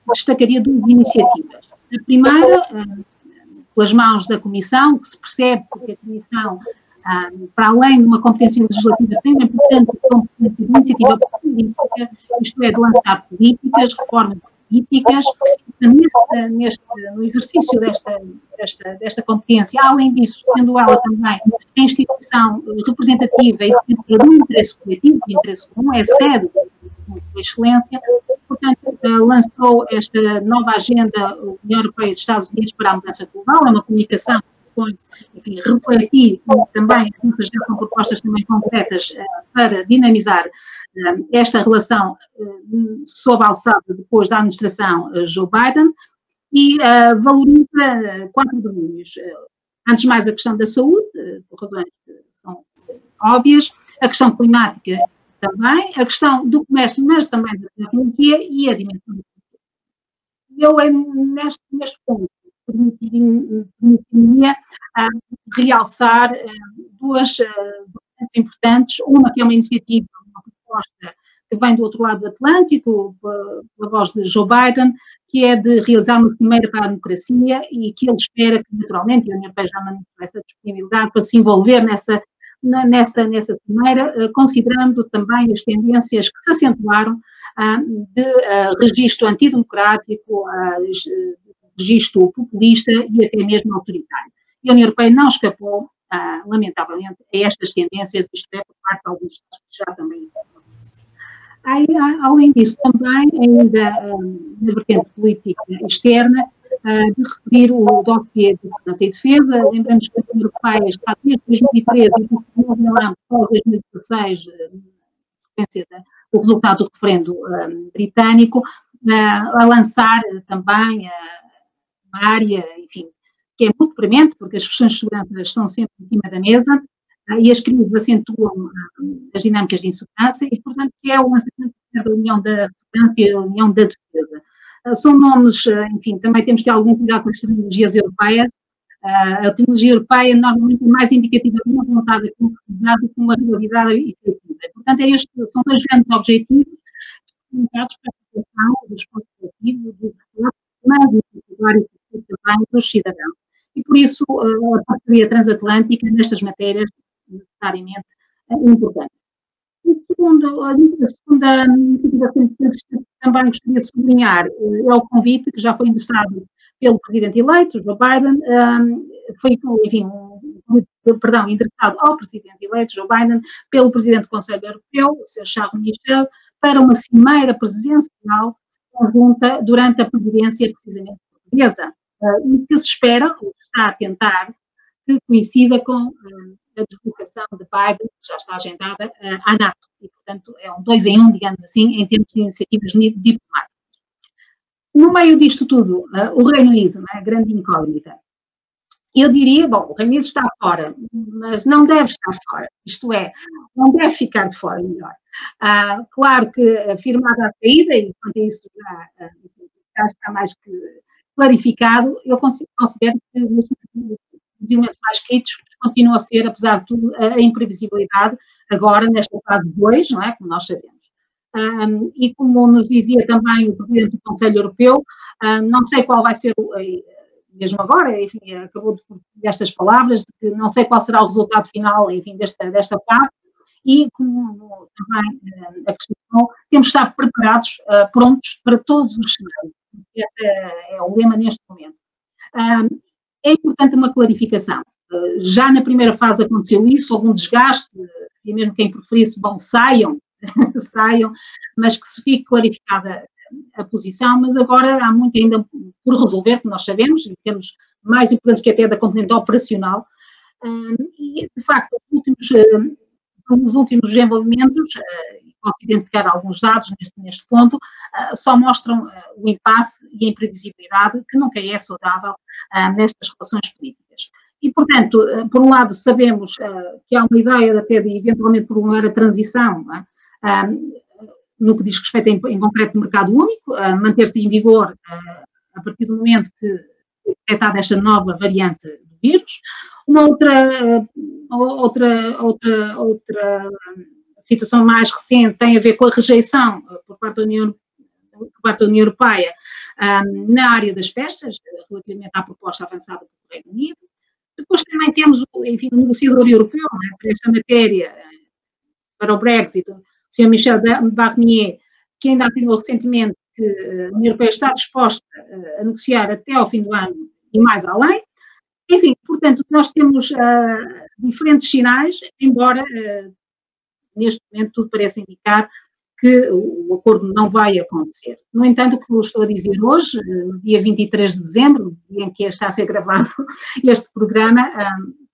Speaker 6: destacaria duas iniciativas. A primeira, pelas mãos da Comissão, que se percebe que a Comissão, para além de uma competência legislativa, tem uma importante competência de iniciativa política, isto é, de lançar políticas, reformas políticas, neste, neste, no exercício desta, desta, desta competência, além disso, sendo ela também a instituição representativa e defensora do interesse coletivo, do interesse comum, é sede da excelência, portanto, lançou esta nova agenda União Europeia dos Estados Unidos para a mudança global, é uma comunicação propõe, enfim, refletir também, já com propostas também concretas para dinamizar esta relação sob a alçada depois da administração Joe Biden e valoriza quatro domínios. Antes de mais, a questão da saúde, por razões que são óbvias, a questão climática também, a questão do comércio, mas também da tecnologia e a dimensão Eu, neste, neste ponto, permitiria uh, realçar uh, duas uh, importantes, uma que é uma iniciativa proposta que vem do outro lado do Atlântico, pela voz de Joe Biden, que é de realizar uma cimeira para a democracia e que ele espera que, naturalmente, a União Europeia já manifestou essa disponibilidade para se envolver nessa, nessa, nessa cimeira, considerando também as tendências que se acentuaram ah, de ah, registro antidemocrático, ah, registro populista e até mesmo autoritário. E a União Europeia não escapou, lamentavelmente, a estas tendências, isto é, por parte de alguns Estados que já também Aí, além disso, também, ainda na vertente política externa, de referir o dossiê de segurança e defesa. Lembramos que a União Europeia está desde 2013 e continua em para 2016, na sequência do resultado do referendo britânico, a lançar também uma área, enfim, que é muito premente, porque as questões de segurança estão sempre em cima da mesa, ah, e as crises acentuam ah, as dinâmicas de insegurança e, portanto, é o lançamento da União da Segurança e a União da Defesa. Ah, são nomes, enfim, também temos que ter algum cuidado com as tecnologias europeias. A tecnologia europeia normalmente é mais indicativa de uma vontade de concretizar do que uma realidade efetiva. Portanto, é este, são dois grandes objetivos comunicados para a situação do espaço coletivo, do mas, em particular, também dos cidadãos. E, por isso, a parceria transatlântica nestas matérias necessariamente eh, importante. E segundo, a segunda iniciativa que também gostaria de sublinhar eh, é o convite que já foi endereçado pelo presidente eleito, Joe Biden, ehm, foi, enfim, um, perdão, endereçado ao presidente eleito, Joe Biden, pelo presidente do Conselho Europeu, o Sr. Charles Michel, para uma cimeira presidencial conjunta durante a presidência precisamente portuguesa, eh, e que se espera, ou está a tentar, que coincida com a deslocação de Biden, que já está agendada, eh, à NATO. E, portanto, é um dois em um, digamos assim, em termos de iniciativas diplomáticas. No meio disto tudo, eh, o Reino Unido, a é? grande incógnita. Eu diria, bom, o Reino Unido está fora, mas não deve estar fora, isto é, não deve ficar de fora, melhor. Ah, claro que afirmada a saída, e quanto a isso já, eh, já está mais que clarificado, eu considero que os elementos mais críticos continua a ser, apesar de tudo, a imprevisibilidade, agora nesta fase 2, não é? Como nós sabemos. Um, e como nos dizia também o Presidente do Conselho Europeu, um, não sei qual vai ser, mesmo agora, enfim, acabou de destas palavras, de que não sei qual será o resultado final, enfim, desta, desta fase, e como também acrescentou, temos de estar preparados, uh, prontos para todos os cenários. Esse é, é o lema neste momento. É importante uma clarificação. Eh, já na primeira fase aconteceu isso, houve um desgaste, e mesmo quem preferisse, bom, saiam, saiam, mas que se fique clarificada a posição, mas agora há muito ainda por resolver, como nós sabemos, e temos mais importante que até da componente operacional, e, de facto, os últimos, os últimos desenvolvimentos, posso identificar alguns dados neste, neste ponto, só mostram o impasse e a imprevisibilidade que nunca é saudável nestas relações políticas. E, portanto, por um lado, sabemos que há uma ideia até de eventualmente prolongar a transição, é? no que diz respeito em concreto ao mercado único, manter-se em vigor a partir do momento que é detectada esta nova variante do vírus. Uma outra, outra, outra, outra situação mais recente tem a ver com a rejeição por parte da União, parte da União Europeia um, na área das pescas, relativamente à proposta avançada pelo Reino Unido. Depois também temos, enfim, o negociador europeu né, para esta matéria, para o Brexit, o Sr. Michel Barnier, que ainda afirmou recentemente que a União Europeia está disposta a negociar até ao fim do ano e mais além. Enfim, portanto, nós temos uh, diferentes sinais, embora uh, neste momento tudo parece indicar que o acordo não vai acontecer. No entanto, o que eu estou a dizer hoje, no dia 23 de dezembro, dia em que está a ser gravado este programa,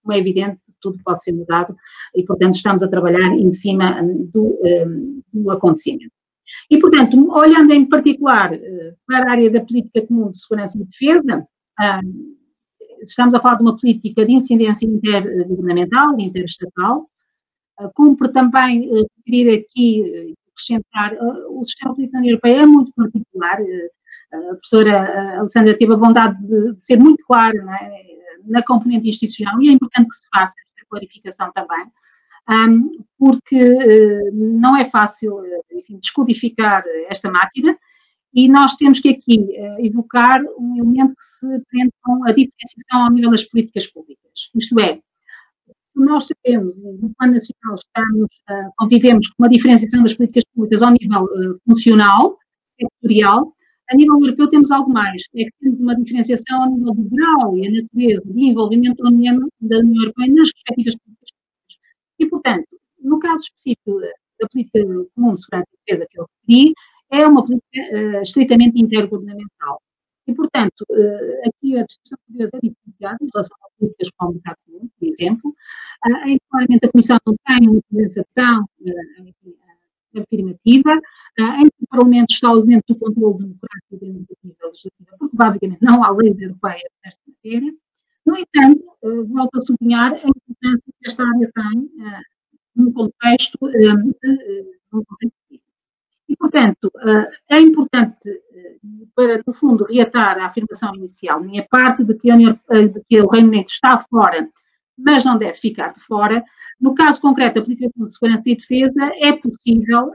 Speaker 6: como é evidente, tudo pode ser mudado e, portanto, estamos a trabalhar em cima do, do acontecimento. E, portanto, olhando em particular para a área da política comum de segurança e defesa, estamos a falar de uma política de incidência intergovernamental, interestatal, ah, cumpre também eh, referir aqui, eh, acrescentar, o sistema político da União Europeia é muito particular, a professora Alessandra teve a bondade de, de ser muito clara é? na componente institucional e é importante que se faça esta clarificação também, porque não é fácil eh, enfim, descodificar esta máquina e nós temos que aqui uh, evocar um elemento que se prende com a diferenciação ao nível das políticas públicas. Isto é, se nós sabemos, no plano nacional estamos, uh, convivemos com uma diferenciação das políticas públicas ao nível funcional, setorial, a nível europeu temos algo mais, é que temos uma diferenciação ao nível do grau e a natureza de envolvimento da União, Europeia nas respectivas políticas e, portanto, no caso específico da política comum de segurança e defesa que eu referi, é uma política uh, estritamente intergovernamental. E, portanto, uh, aqui a discussão portuguesa é diferenciada em relação a políticas como o mercado comum, por exemplo, uh, em que claramente a Comissão não tem uma presença tão afirmativa, em que o Parlamento está ausente do controle democrático da iniciativa legislativa, porque basicamente não há leis europeias nesta matéria, no entanto, volto a sublinhar a importância que esta área tem num contexto, um, num contexto e, portanto, é importante, para, no fundo, reatar a afirmação inicial, minha parte, de que, União, de que o Reino Unido está fora, mas não deve ficar de fora, no caso concreto da política de segurança e defesa, é possível,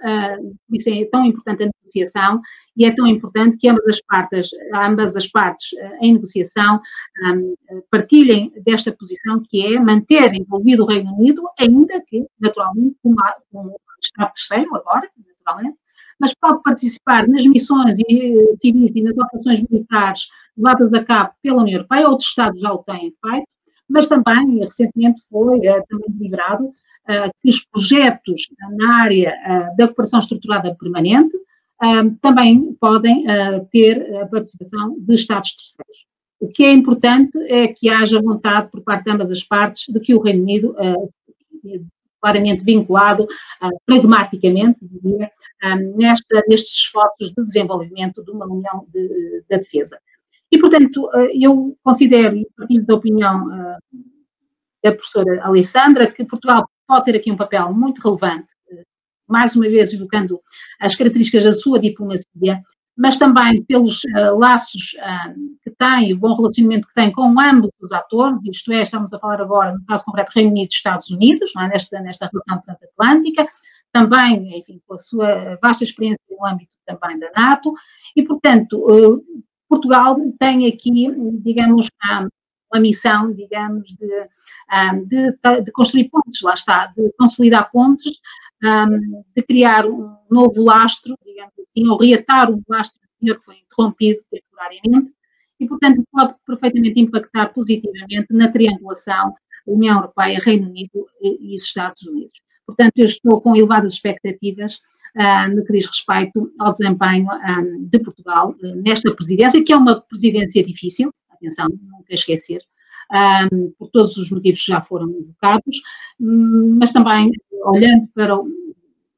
Speaker 6: por isso é tão importante a negociação e é tão importante que ambas as partes, ambas as partes em negociação um, partilhem desta posição que é manter envolvido o Reino Unido, ainda que, naturalmente, com, um Estado terceiro agora, naturalmente, mas pode participar nas missões civis e nas operações militares levadas a cabo pela União Europeia, outros Estados já o têm feito, mas também recentemente foi uh, também deliberado que os projetos na área da cooperação estruturada permanente também podem ter a participação de Estados terceiros. O que é importante é que haja vontade por parte de ambas as partes de que o Reino Unido, claramente vinculado, pragmaticamente, diria, nesta, nestes esforços de desenvolvimento de uma União de, da Defesa. E, portanto, eh, eu considero e partilho da opinião da professora Alessandra que Portugal pode ter aqui um papel muito relevante, mais uma vez evocando as características da sua diplomacia, mas também pelos laços tem, o bom relacionamento que tem com ambos os atores, isto é, estamos a falar agora, no caso concreto, Reino Unido e Estados Unidos, é? nesta, nesta relação transatlântica, também, enfim, com a sua vasta experiência no âmbito também da NATO, e, portanto, uh, Portugal tem aqui, digamos, uma missão, digamos, de, de, de construir pontes, lá está, de consolidar pontes, de criar um novo lastro, digamos assim, ou reatar um lastro que foi interrompido temporariamente, e, portanto, pode perfeitamente impactar positivamente na triangulação União Europeia, Reino Unido e, Estados Unidos. Portanto, eu estou com elevadas expectativas uh, no que diz respeito ao desempenho um, de Portugal uh, nesta presidência, que é uma presidência difícil, atenção, nunca esquecer, um, por todos os motivos que já foram evocados, hum, mas também olhando para o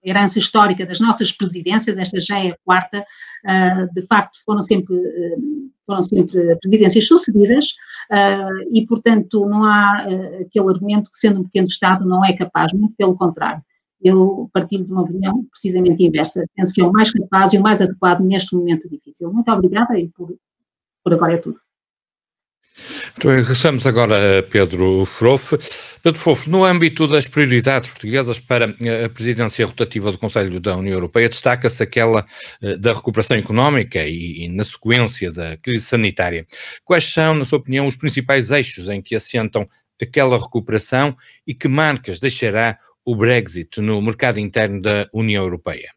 Speaker 6: herança histórica das nossas presidências, esta já é a quarta, uh, de facto foram sempre, uh, foram sempre presidências sucedidas uh, e, portanto, não há aquele argumento que sendo um pequeno Estado não é capaz, muito pelo contrário. Eu partilho de uma opinião precisamente inversa. Penso que é o mais capaz e o mais adequado neste momento difícil. Muito obrigada e por, por agora é tudo.
Speaker 2: Então, regressamos agora a Pedro Frofe. Pedro Frofe, no âmbito das prioridades portuguesas para eh, a presidência rotativa do Conselho da União Europeia, destaca-se aquela eh, da recuperação económica e, e, na sequência da crise sanitária. Quais são, na sua opinião, os principais eixos em que assentam aquela recuperação e que marcas deixará o Brexit no mercado interno da União Europeia?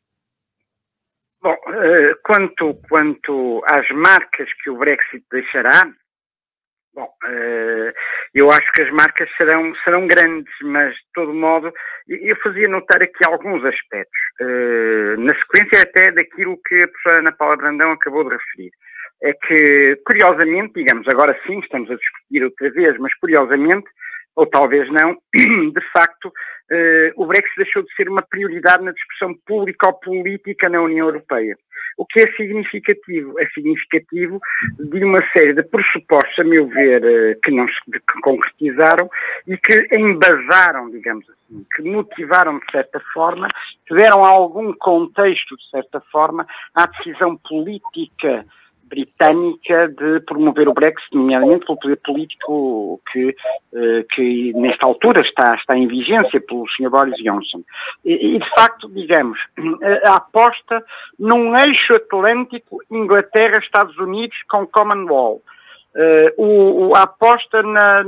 Speaker 5: Bom, eh, quanto, quanto às marcas que o Brexit deixará, Bom, uh, eu acho que as marcas serão, serão grandes, mas de todo modo, eu fazia notar aqui alguns aspectos, uh, na sequência até daquilo que a professora Ana Paula Brandão acabou de referir. É que, curiosamente, digamos, agora sim estamos a discutir outra vez, mas curiosamente, ou talvez não, de facto, uh, o Brexit deixou de ser uma prioridade na discussão pública ou política na União Europeia. O que é significativo? É significativo de uma série de pressupostos, a meu ver, uh, que não se concretizaram e que embasaram, digamos assim, que motivaram de certa forma, que deram algum contexto, de certa forma, à decisão política britânica de promover o Brexit, nomeadamente pelo poder político que, eh, que nesta altura está, está em vigência pelo Sr. Boris Johnson. E, de facto, digamos, a aposta num eixo atlântico Inglaterra-Estados Unidos com Commonwealth. Uh, o, a aposta na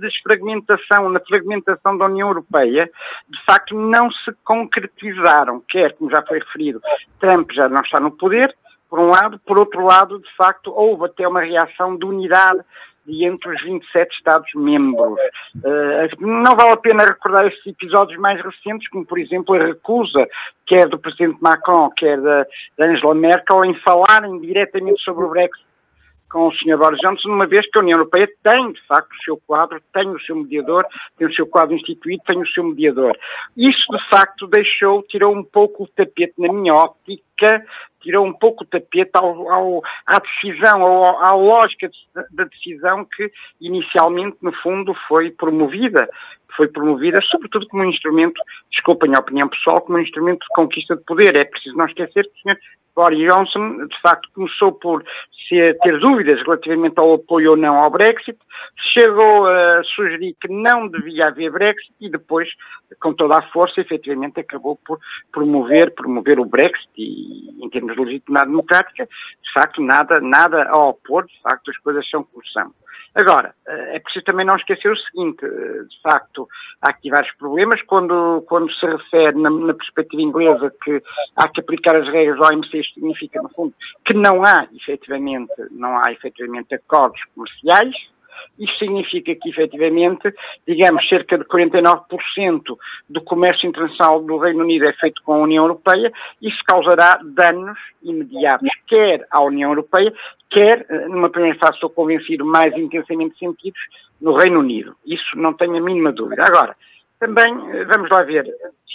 Speaker 5: desfragmentação, na fragmentação da União Europeia, de facto não se concretizaram, quer, como já foi referido, Trump já não está no poder, por um lado. Por outro lado, de facto, houve até uma reação de unidade de entre os 27 Estados-membros. Uh, não vale a pena recordar esses episódios mais recentes, como por exemplo a recusa, quer do Presidente Macron, quer da, da Angela Merkel, em falarem diretamente sobre o Brexit com o Sr. Boris Johnson, uma vez que a União Europeia tem, de facto, o seu quadro, tem o seu mediador, tem o seu quadro instituído, tem o seu mediador. Isso, de facto, deixou, tirou um pouco o tapete, na minha óptica, tirou um pouco o tapete ao, ao, à decisão, ao, à lógica da decisão que inicialmente, no fundo, foi promovida. Foi promovida, sobretudo como um instrumento, desculpem a opinião pessoal, como um instrumento de conquista de poder. É preciso não esquecer que o Sr. Boris Johnson, de facto, começou por ter dúvidas relativamente ao apoio ou não ao Brexit, chegou a sugerir que não devia haver Brexit e depois, com toda a força, efetivamente acabou por promover, promover o Brexit e, em termos de legitimidade democrática, de facto, nada, nada a opor, de facto, as coisas são como são. Agora, eh, é preciso também não esquecer o seguinte, eh, de facto, há aqui vários problemas. Quando, quando se refere na, na perspectiva inglesa que há que aplicar as regras do OMC, isto significa, no fundo, que não há, efetivamente, não há, efetivamente, acordos comerciais, isto significa que, efetivamente, digamos, cerca de 49% do comércio internacional do Reino Unido é feito com a União Europeia. Isso causará danos imediatos, quer à União Europeia, quer, eh, numa primeira fase, estou convencido, mais intensamente sentidos, no Reino Unido. Isso não tenho a mínima dúvida. Agora, também, eh, vamos lá ver,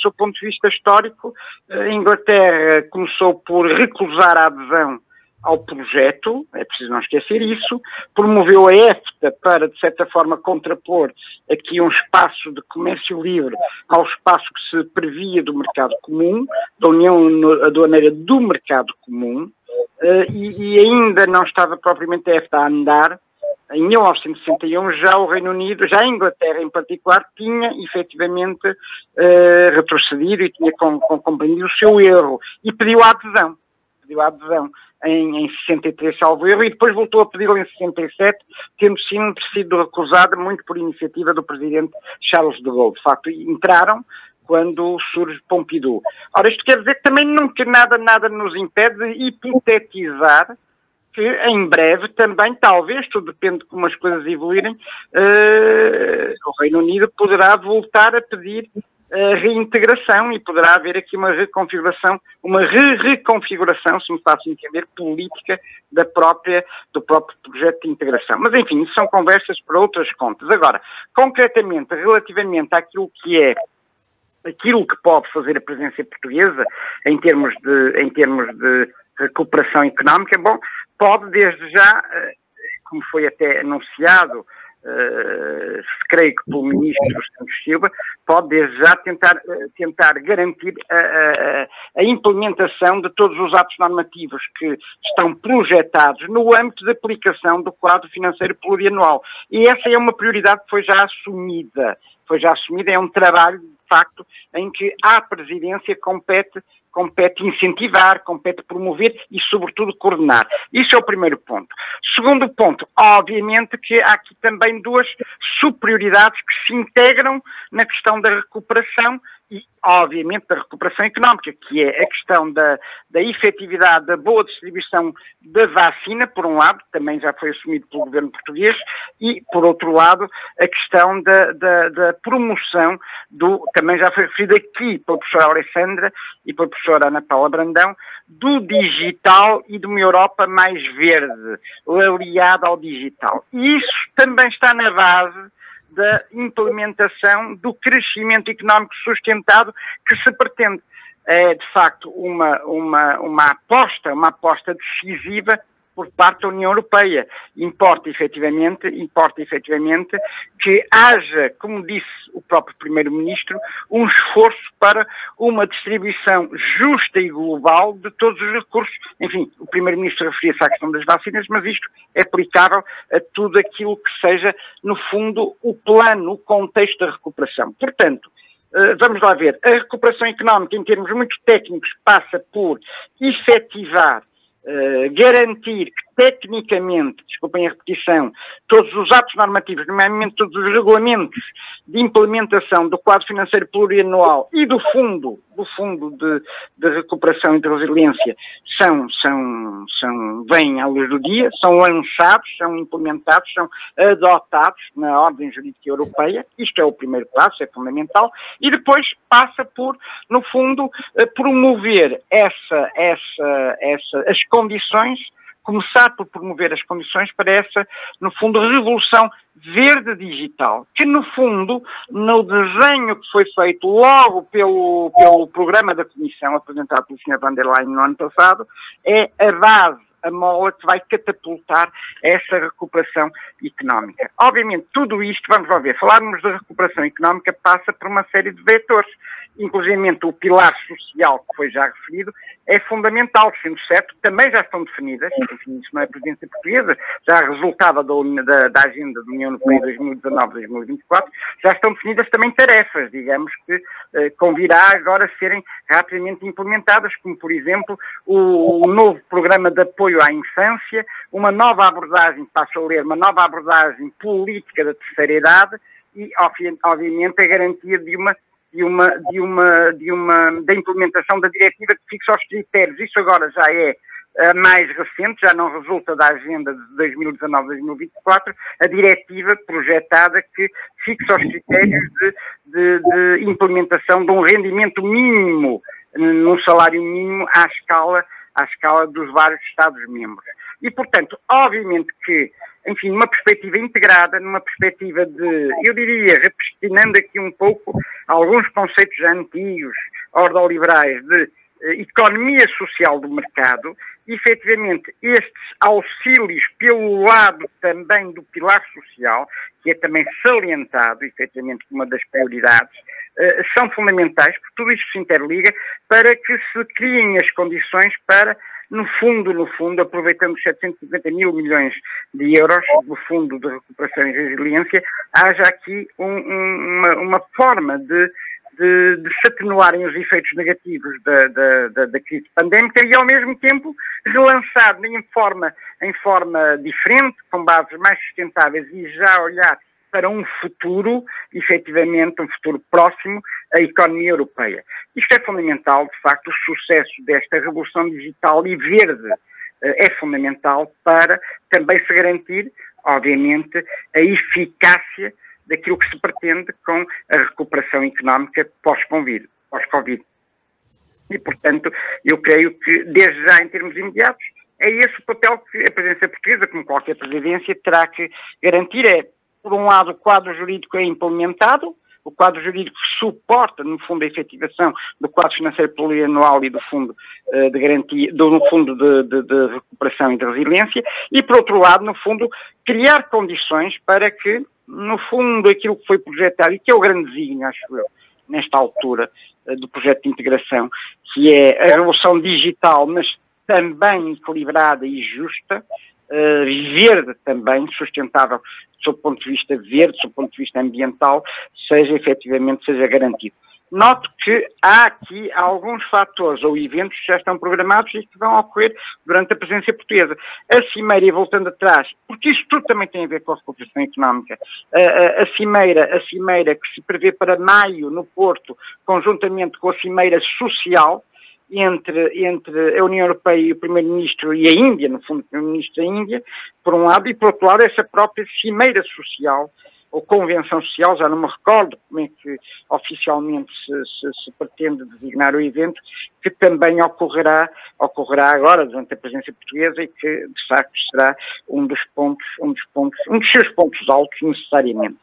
Speaker 5: do ponto de vista histórico, a Inglaterra começou por recusar a adesão ao projeto, é preciso não esquecer isso, promoveu a EFTA para, de certa forma, contrapor aqui um espaço de comércio livre ao espaço que se previa do mercado comum, da União Aduaneira do Mercado Comum, eh, e, ainda não estava propriamente a EFTA a andar, em 1961 já o Reino Unido, já a Inglaterra em particular, tinha efetivamente uh, retrocedido e tinha com, com, compreendido o seu erro e pediu a adesão. Pediu a adesão em, em 63, salvo erro, e depois voltou a pedi-lo em 67, tendo sido recusado muito por iniciativa do presidente Charles de Gaulle. De facto, entraram quando surge Pompidou. Ora, isto quer dizer que também nunca nada, nada nos impede de hipotetizar que em breve também, talvez, tudo depende de como as coisas evoluírem, uh, o Reino Unido poderá voltar a pedir reintegração e poderá haver aqui uma reconfiguração, uma re-reconfiguração, se me faço entender, política da própria, do próprio projeto de integração. Mas, enfim, são conversas para outras contas. Agora, concretamente, relativamente àquilo que é aquilo que pode fazer a presença portuguesa em termos de, em termos de recuperação económica, bom, pode desde já, eh, como foi até anunciado, Uh, creio que pelo Ministro Santos Silva, pode desde já tentar, uh, tentar garantir a, a, a, implementação de todos os atos normativos que estão projetados no âmbito de aplicação do quadro financeiro plurianual. E essa é uma prioridade que foi já assumida. Foi já assumida, é um trabalho, de facto, em que a Presidência compete compete incentivar, compete promover e, sobretudo, coordenar. Isso é o primeiro ponto. Segundo ponto, obviamente que há aqui também duas superioridades que se integram na questão da recuperação e, obviamente, da recuperação económica, que é a questão da, da efetividade da boa distribuição da vacina, por um lado, também já foi assumido pelo governo português, e, por outro lado, a questão da, da, da promoção do, também já foi referido aqui pela professora Alessandra e pela professora Ana Paula Brandão, do digital e de uma Europa mais verde, aliada ao digital. E isso também está na base da implementação do crescimento económico sustentado que se pretende. É, de facto, uma, uma, uma aposta, uma aposta decisiva por parte da União Europeia. Importa efetivamente, importa efetivamente que haja, como disse o próprio Primeiro-Ministro, um esforço para uma distribuição justa e global de todos os recursos. Enfim, o Primeiro-Ministro referia-se à questão das vacinas, mas isto é aplicável a tudo aquilo que seja, no fundo, o plano, o contexto da recuperação. Portanto, eh, vamos lá ver, a recuperação económica, em termos muito técnicos, passa por efetivar Uh, garantir que tecnicamente, desculpem a repetição, todos os atos normativos, nomeadamente todos os regulamentos de implementação do quadro financeiro plurianual e do fundo, do fundo de, de recuperação e de resiliência são, são, são, vêm à luz do dia, são lançados, são implementados, são adotados na ordem jurídica europeia. Isto é o primeiro passo, é fundamental. E depois passa por, no fundo, eh, promover essa, essa, essa, as condições começar por promover as condições para essa, no fundo, revolução verde digital, que no fundo, no desenho que foi feito logo pelo, pelo programa da Comissão, apresentado pelo Sr. Van der Leyen no ano passado, é a base a mola que vai catapultar essa recuperação económica. Obviamente, tudo isto, vamos lá ver, falarmos da recuperação económica passa por uma série de vetores inclusive o pilar social que foi já referido, é fundamental, sendo certo também já estão definidas, enfim, isso não é presidência portuguesa, já resultava da, da, da agenda da União Europeia 2019-2024, já estão definidas também tarefas, digamos, que eh, convirá agora serem rapidamente implementadas, como por exemplo o, o novo programa de apoio à infância, uma nova abordagem, passo a ler, uma nova abordagem política da terceira idade e, obviamente, a garantia de uma de uma, de uma, de uma, da implementação da diretiva que fixa os critérios. Isso agora já é uh, mais recente, já não resulta da agenda de 2019-2024, a diretiva projetada que fixa os critérios de, de, de implementação de um rendimento mínimo, num salário mínimo à escala, à escala dos vários Estados-membros. E, portanto, obviamente que enfim, numa perspectiva integrada, numa perspectiva de, eu diria, repristinando aqui um pouco alguns conceitos antigos, ordoliberais, de eh, economia social do mercado, efetivamente estes auxílios pelo lado também do pilar social, que é também salientado, efetivamente, como uma das prioridades, eh, são fundamentais, porque tudo isto se interliga para que se criem as condições para no fundo, no fundo, aproveitando os 750 mil milhões de euros do Fundo de Recuperação e Resiliência, haja aqui um, um, uma, uma, forma de, de, de, se atenuarem os efeitos negativos da, da, da, da, crise pandémica e, ao mesmo tempo, relançar em forma, em forma diferente, com bases mais sustentáveis e já olhar para um futuro, efetivamente, um futuro próximo, a economia europeia. Isto é fundamental, de facto, o sucesso desta revolução digital e verde eh, é fundamental para também se garantir, obviamente, a eficácia daquilo que se pretende com a recuperação económica pós-Covid. Pós -COVID. e, portanto, eu creio que, desde já, em termos imediatos, é esse o papel que a presidência portuguesa, como qualquer presidência, terá que garantir. É, por um lado, o quadro jurídico é implementado, o quadro jurídico suporta, no fundo, a efetivação do quadro financeiro plurianual e do fundo uh, de garantia, do, fundo de, de, de, recuperação e de resiliência, e por outro lado, no fundo, criar condições para que, no fundo, aquilo que foi projetado, e que é o grande desígnio, acho eu, nesta altura uh, do projeto de integração, que é a revolução digital, mas também equilibrada e justa, uh, verde também, sustentável do ponto de vista verde, do ponto de vista ambiental, seja efetivamente seja garantido. Noto que há aqui alguns fatores ou eventos que já estão programados e que vão ocorrer durante a presença portuguesa. A Cimeira, e voltando atrás, porque isto tudo também tem a ver com a recuperação económica, a, a, a, Cimeira, a Cimeira que se prevê para maio no Porto, conjuntamente com a Cimeira Social, entre, entre a União Europeia e o Primeiro-Ministro e a Índia, no fundo, o Primeiro-Ministro da Índia, por um lado, e por outro lado, essa própria cimeira social, ou convenção social, já não me recordo como é que oficialmente se, se, se, pretende designar o evento, que também ocorrerá, ocorrerá agora durante a presença portuguesa e que de facto será um dos pontos, um dos pontos, um dos seus pontos altos necessariamente.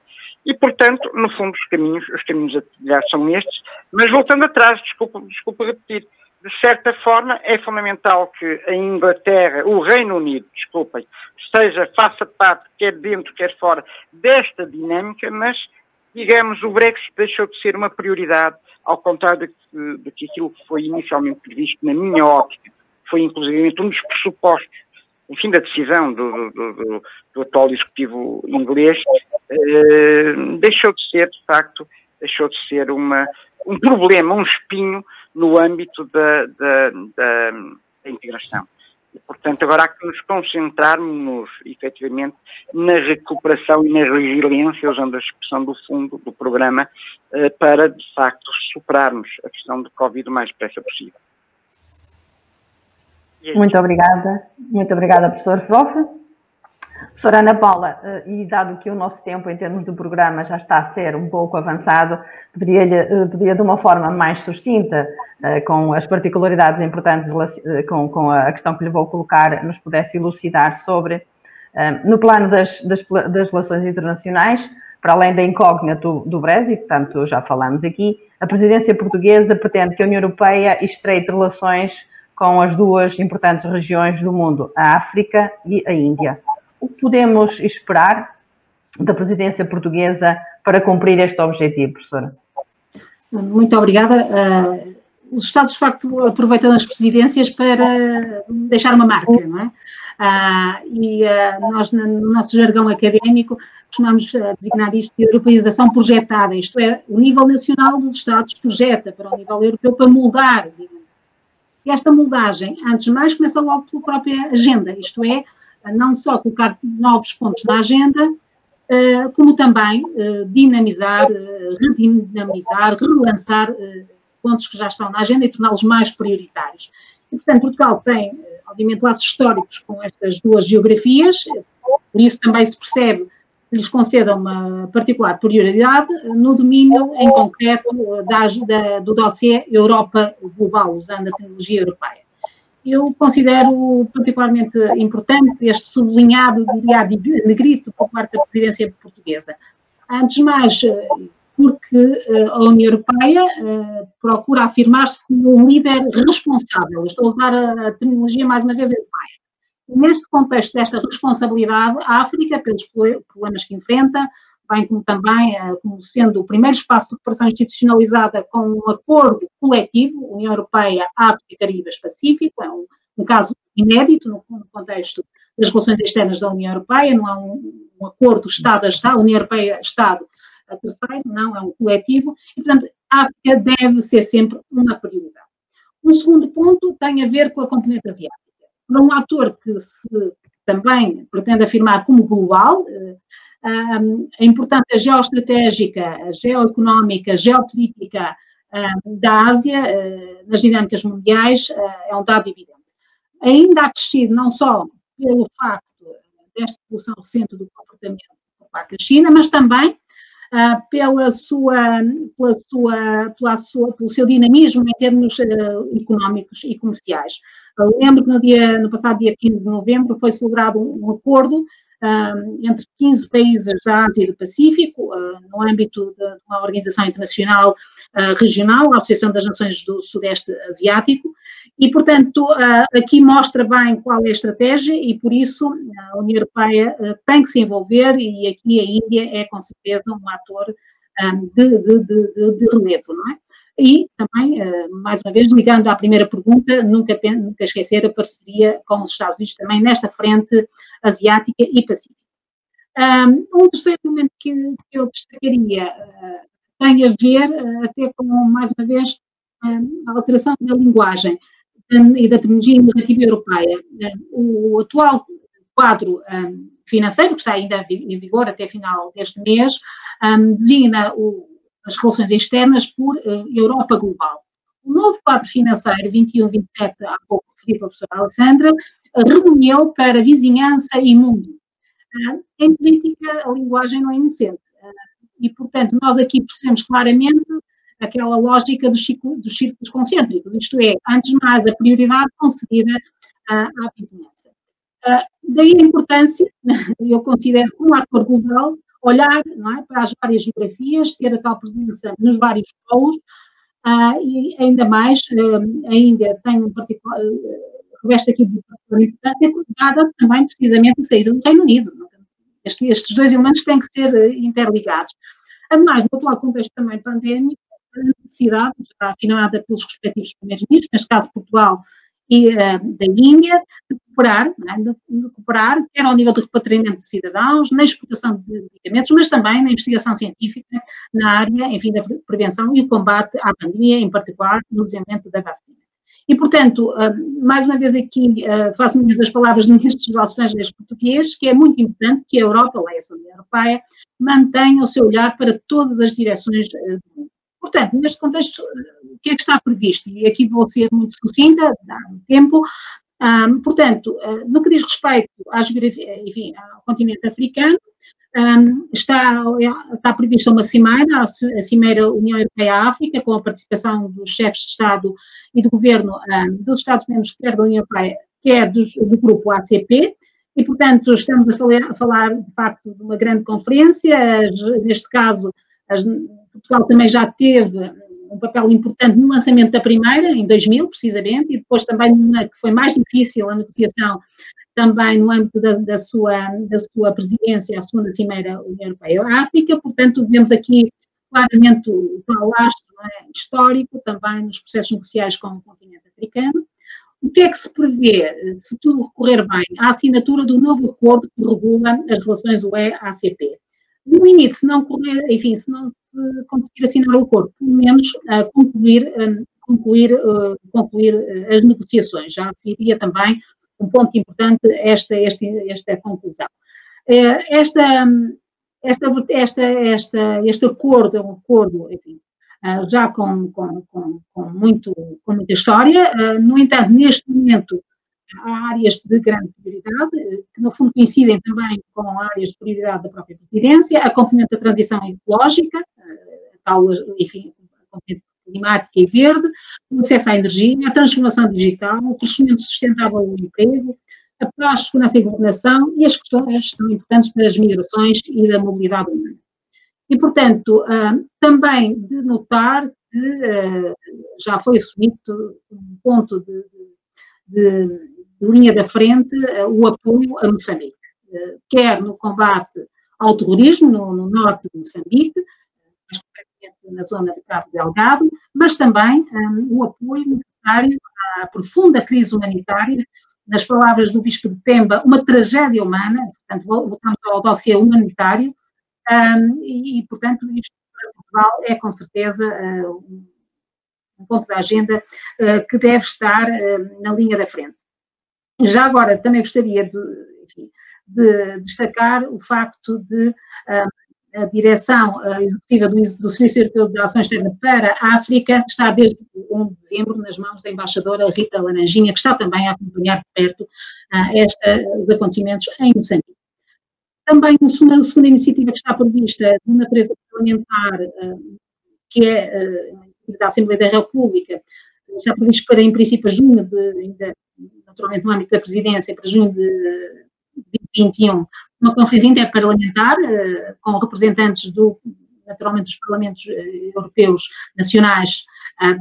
Speaker 5: E, portanto, no fundo, os caminhos, os caminhos a trilhar são estes, mas voltando atrás, desculpa, desculpa repetir, de certa forma, é fundamental que a Inglaterra, o Reino Unido, desculpem, esteja, faça parte, quer dentro, quer fora, desta dinâmica, mas, digamos, o Brexit deixou de ser uma prioridade, ao contrário de que aquilo que foi inicialmente previsto, na minha óptica, foi inclusive um dos pressupostos, enfim, da decisão do, do, do, do atual executivo inglês, eh, deixou de ser, de facto, deixou de ser uma, um problema, um espinho no âmbito da, da, da, da integração. E, portanto, agora há que nos concentrarmos efetivamente na recuperação e na resiliência, usando a expressão do fundo, do programa, eh, para, de facto, superarmos a questão do Covid o mais depressa possível.
Speaker 3: Muito obrigada. Muito obrigada, professor Frofe. Professora Ana Paula, eh, e dado que o nosso tempo em termos do programa já está a ser um pouco avançado, poderia, eh, poderia de uma forma mais sucinta, eh, com as particularidades importantes com, a questão que lhe vou colocar, nos pudesse elucidar sobre, no plano das, das, das relações internacionais, para além da incógnita do, do Brexit, portanto já falamos aqui, a presidência portuguesa pretende que a União Europeia estreite relações com as duas importantes regiões do mundo, a África e a Índia o que podemos esperar da presidência portuguesa para cumprir este objetivo, professora?
Speaker 6: Muito obrigada. Uh, os Estados, de facto, aproveitam as presidências para deixar uma marca, não é? Uh, e uh, nós, no nosso jargão académico, costumamos designar isto de europeização projetada, isto é, o nível nacional dos Estados projeta para o nível europeu para moldar. E esta moldagem, antes de mais, começa logo pela própria agenda, isto é, não só colocar novos pontos na agenda, eh, como também eh, dinamizar, eh, redinamizar, relançar pontos que já estão na agenda e torná-los mais prioritários. E, portanto, Portugal tem, obviamente, laços históricos com estas duas geografias, por isso também se percebe que lhes conceda uma particular prioridade no domínio, em concreto, da, da, do dossiê Europa Global, usando a tecnologia europeia eu considero particularmente importante este sublinhado, diria, negrito por parte da presidência portuguesa. Antes de mais, porque eh, a União Europeia eh, procura afirmar-se como um líder responsável. estou a usar a terminologia mais uma vez europeia. Neste contexto desta responsabilidade, a África, pelos problemas que enfrenta, bem como também como sendo o primeiro espaço de cooperação institucionalizada com um acordo coletivo, União Europeia, África, e Pacífico, é um, um caso inédito no, no, contexto das relações externas da União Europeia, não é um, um acordo Estado a Estado, União Europeia-Estado a terceiro, não, é um coletivo, e portanto a África deve ser sempre uma prioridade. Um segundo ponto tem a ver com a componente asiática. Para um ator que se também pretende afirmar como global, eh, a importância geoestratégica, geoeconómica, geopolítica da Ásia ah, nas dinâmicas mundiais ah, é um dado evidente. Ainda acrescido não só pelo facto desta evolução recente do comportamento por parte da China, mas também pela sua, pela sua, pela sua, pelo seu dinamismo em termos uh, económicos e comerciais. lembro que no, dia, no passado dia 15 de novembro foi celebrado um, acordo entre 15 países da Ásia e do Pacífico, uh, no âmbito de uma organização internacional uh, regional, a Associação das Nações do Sudeste Asiático, e, portanto, uh, aqui mostra bem qual é a estratégia e, por isso, a União Europeia tem que se envolver e aqui a Índia é, com certeza, um ator de, de, de, de relevo, não é? E também, mais uma vez, ligando à primeira pergunta, nunca, nunca esquecer a parceria com os Estados Unidos também nesta frente asiática e pacífica. Um terceiro momento que, eu destacaria tem a ver até com, mais uma vez, a alteração da linguagem e da terminologia narrativa europeia. O atual quadro financeiro, que está ainda em vigor até final deste mês, designa o as relações externas por uh, Europa Global. O novo quadro financeiro 21-27, há pouco referido a professora Alessandra, reuniu para vizinhança e mundo. Uh, em política, a linguagem não é inocente. E, portanto, nós aqui percebemos claramente aquela lógica dos, dos círculos concêntricos, isto é, antes mais, a prioridade concedida à vizinhança. daí a importância, eu considero, como ator global, olhar é, para as várias geografias, ter a tal presença nos vários polos, uh, e ainda mais, uh, ainda tem um particular, uh, reveste aqui de particular importância, dada também precisamente a saída do Reino Unido. Estes, estes dois elementos têm que ser uh, interligados. Ademais, no atual contexto também pandémico, a necessidade, já afinada pelos respectivos primeiros ministros, neste caso Portugal e uh, da Índia, de cooperar, é? de, cooperar, quer ao nível de repatriamento de cidadãos, na exportação de medicamentos, mas também na investigação científica na área, enfim, da prevenção e combate à pandemia, em particular no desenvolvimento da vacina. E, portanto, uh, mais uma vez aqui uh, faço minhas as palavras do Ministro dos Negócios Estrangeiros português, que é muito importante que a Europa, lá a União Europeia, mantenha o seu olhar para todas as direções do mundo. Portanto, neste contexto, o que é que está previsto? E aqui vou ser muito sucinta, dá tempo. Um, portanto, uh, no que diz respeito enfim, ao continente africano, um, está, está prevista uma cimeira, a Cimeira União Europeia-África, com a participação dos chefes de Estado e de Governo um, dos Estados-membros, quer da União Europeia, quer dos, do grupo ACP, e, portanto, estamos a falar, a falar, de facto, de uma grande conferência, neste caso, as, Portugal também já teve um papel importante no lançamento da primeira, em 2000, precisamente, e depois também na que foi mais difícil a negociação, também no âmbito da, da sua, da sua presidência, a segunda Cimeira União Europeia-África. Portanto, vemos aqui claramente o tal lastro é, histórico também nos processos negociais com o continente africano. O que é que se prevê, se tudo recorrer bem, à assinatura do novo acordo que regula as relações UE-ACP? No limite, se não correr, enfim, se não se conseguir assinar o acordo, pelo menos uh, concluir, concluir, concluir uh, as negociações. Já seria também um ponto importante esta, esta, esta conclusão. esta, esta, esta, esta, este acordo é um acordo, enfim, já com, com, com, com, muito, com muita história. no entanto, neste momento, há áreas de grande prioridade, que no fundo coincidem também com áreas de prioridade da própria presidência, a componente da transição ecológica, eh, a tal, enfim, a componente climática e verde, o acesso à energia, a transformação digital, o crescimento sustentável do emprego, a paz, segurança e governação e as questões tão importantes das migrações e da mobilidade humana. E, portanto, uh, também de notar que uh, já foi assumido um ponto de, de, linha da frente eh, o apoio a Moçambique, eh, quer no combate ao terrorismo no, no norte de Moçambique, mais concretamente na zona de Cabo Delgado, mas também um, o apoio necessário à profunda crise humanitária, nas palavras do Bispo de Pemba, uma tragédia humana, portanto, voltamos ao dossiê humanitário, um, e, e, portanto, isto para Portugal é com certeza um ponto da agenda uh, que deve estar uh, na linha da frente. Já agora, também gostaria de, de destacar o facto de a direção executiva do, do Serviço Europeu de Ação Externa para a África está desde 1 de dezembro nas mãos da embaixadora Rita Laranjinha, que está também a acompanhar de perto esta, os acontecimentos em Moçambique. Também uma segunda iniciativa que está prevista de natureza parlamentar, que é da Assembleia da República, está previsto para, em princípio, junho de, naturalmente no âmbito da presidência, para junho de 2021, uma conferência interparlamentar com representantes do, naturalmente, dos parlamentos europeus nacionais,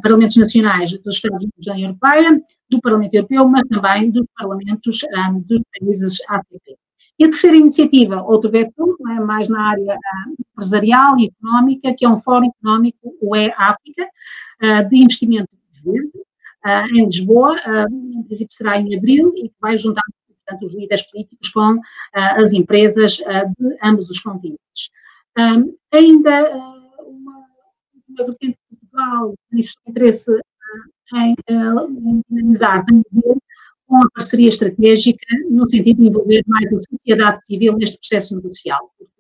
Speaker 6: parlamentos nacionais dos Estados Unidos da União Europeia, do Parlamento Europeu, mas também dos parlamentos dos países ACP. E a terceira iniciativa, outro vetor, é mais na área uh, empresarial e económica, que é um fórum económico, o E-África, uh, de investimento verde, uh, em Lisboa, em princípio será em abril, e que vai juntar portanto, os líderes políticos com as empresas de ambos os continentes. Ainda uma, uma vertente de Portugal manifestou interesse em, em dinamizar, ver com a parceria estratégica no sentido de envolver mais a sociedade civil neste processo negocial. Porque,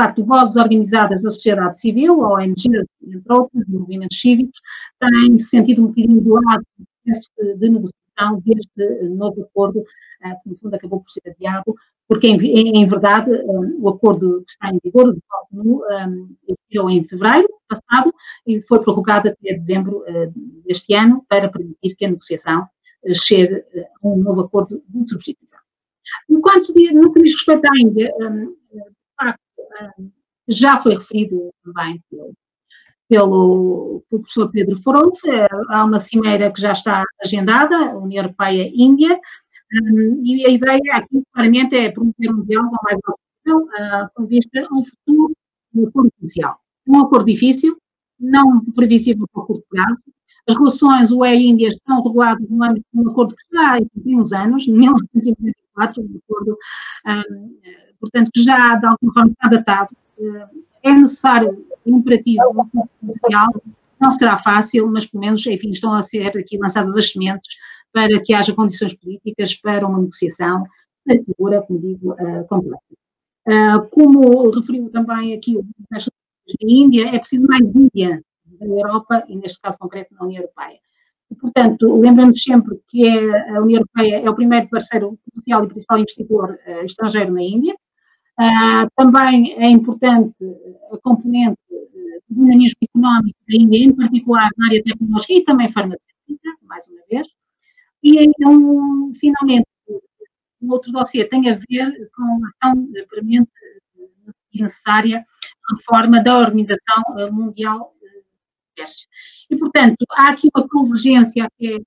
Speaker 6: facto, vozes organizadas da sociedade civil, ONGs, entre outros, e movimentos cívicos, têm se sentido um bocadinho do lado do processo de, negociação deste novo acordo, eh, que no fundo acabou por ser adiado, porque em, verdade eh, o acordo que está em vigor, de Cotonou, um, em fevereiro passado e foi prorrogado até dezembro deste ano para permitir que a negociação chegue a um novo acordo de substituição. Enquanto no que diz respeito à Índia, de facto, já foi referido também pelo, pelo, professor Pedro Forov, eh, há uma cimeira que já está agendada, União Europeia-Índia, hum, e a ideia aqui claramente é promover um diálogo mais alto uh, com vista a um futuro de acordo comercial. Um acordo difícil, não previsível para curto prazo, as relações UE-Índia estão reguladas no âmbito de um acordo que já tem uns anos, 1994, um acordo, um, portanto, que já de alguma forma está datado. É necessário, imperativo, comercial, não será fácil, mas pelo menos, enfim, estão a ser aqui lançadas as sementes para que haja condições políticas para uma negociação segura, como digo, uh, complexa. Uh, como referiu também aqui o Ministro da Índia, é preciso mais Índia da Europa e, neste caso concreto, na União Europeia. Portanto, lembramos sempre que é, a União Europeia é o primeiro parceiro comercial e principal investidor uh, estrangeiro na Índia. Uh, também é importante a componente do dinamismo económico da Índia, em particular na área tecnológica e também farmacêutica, mais uma vez. E, então, finalmente, o outro dossiê tem a ver com a tão premente e necessária reforma da Organização Mundial comércio. E, portanto, há aqui uma convergência até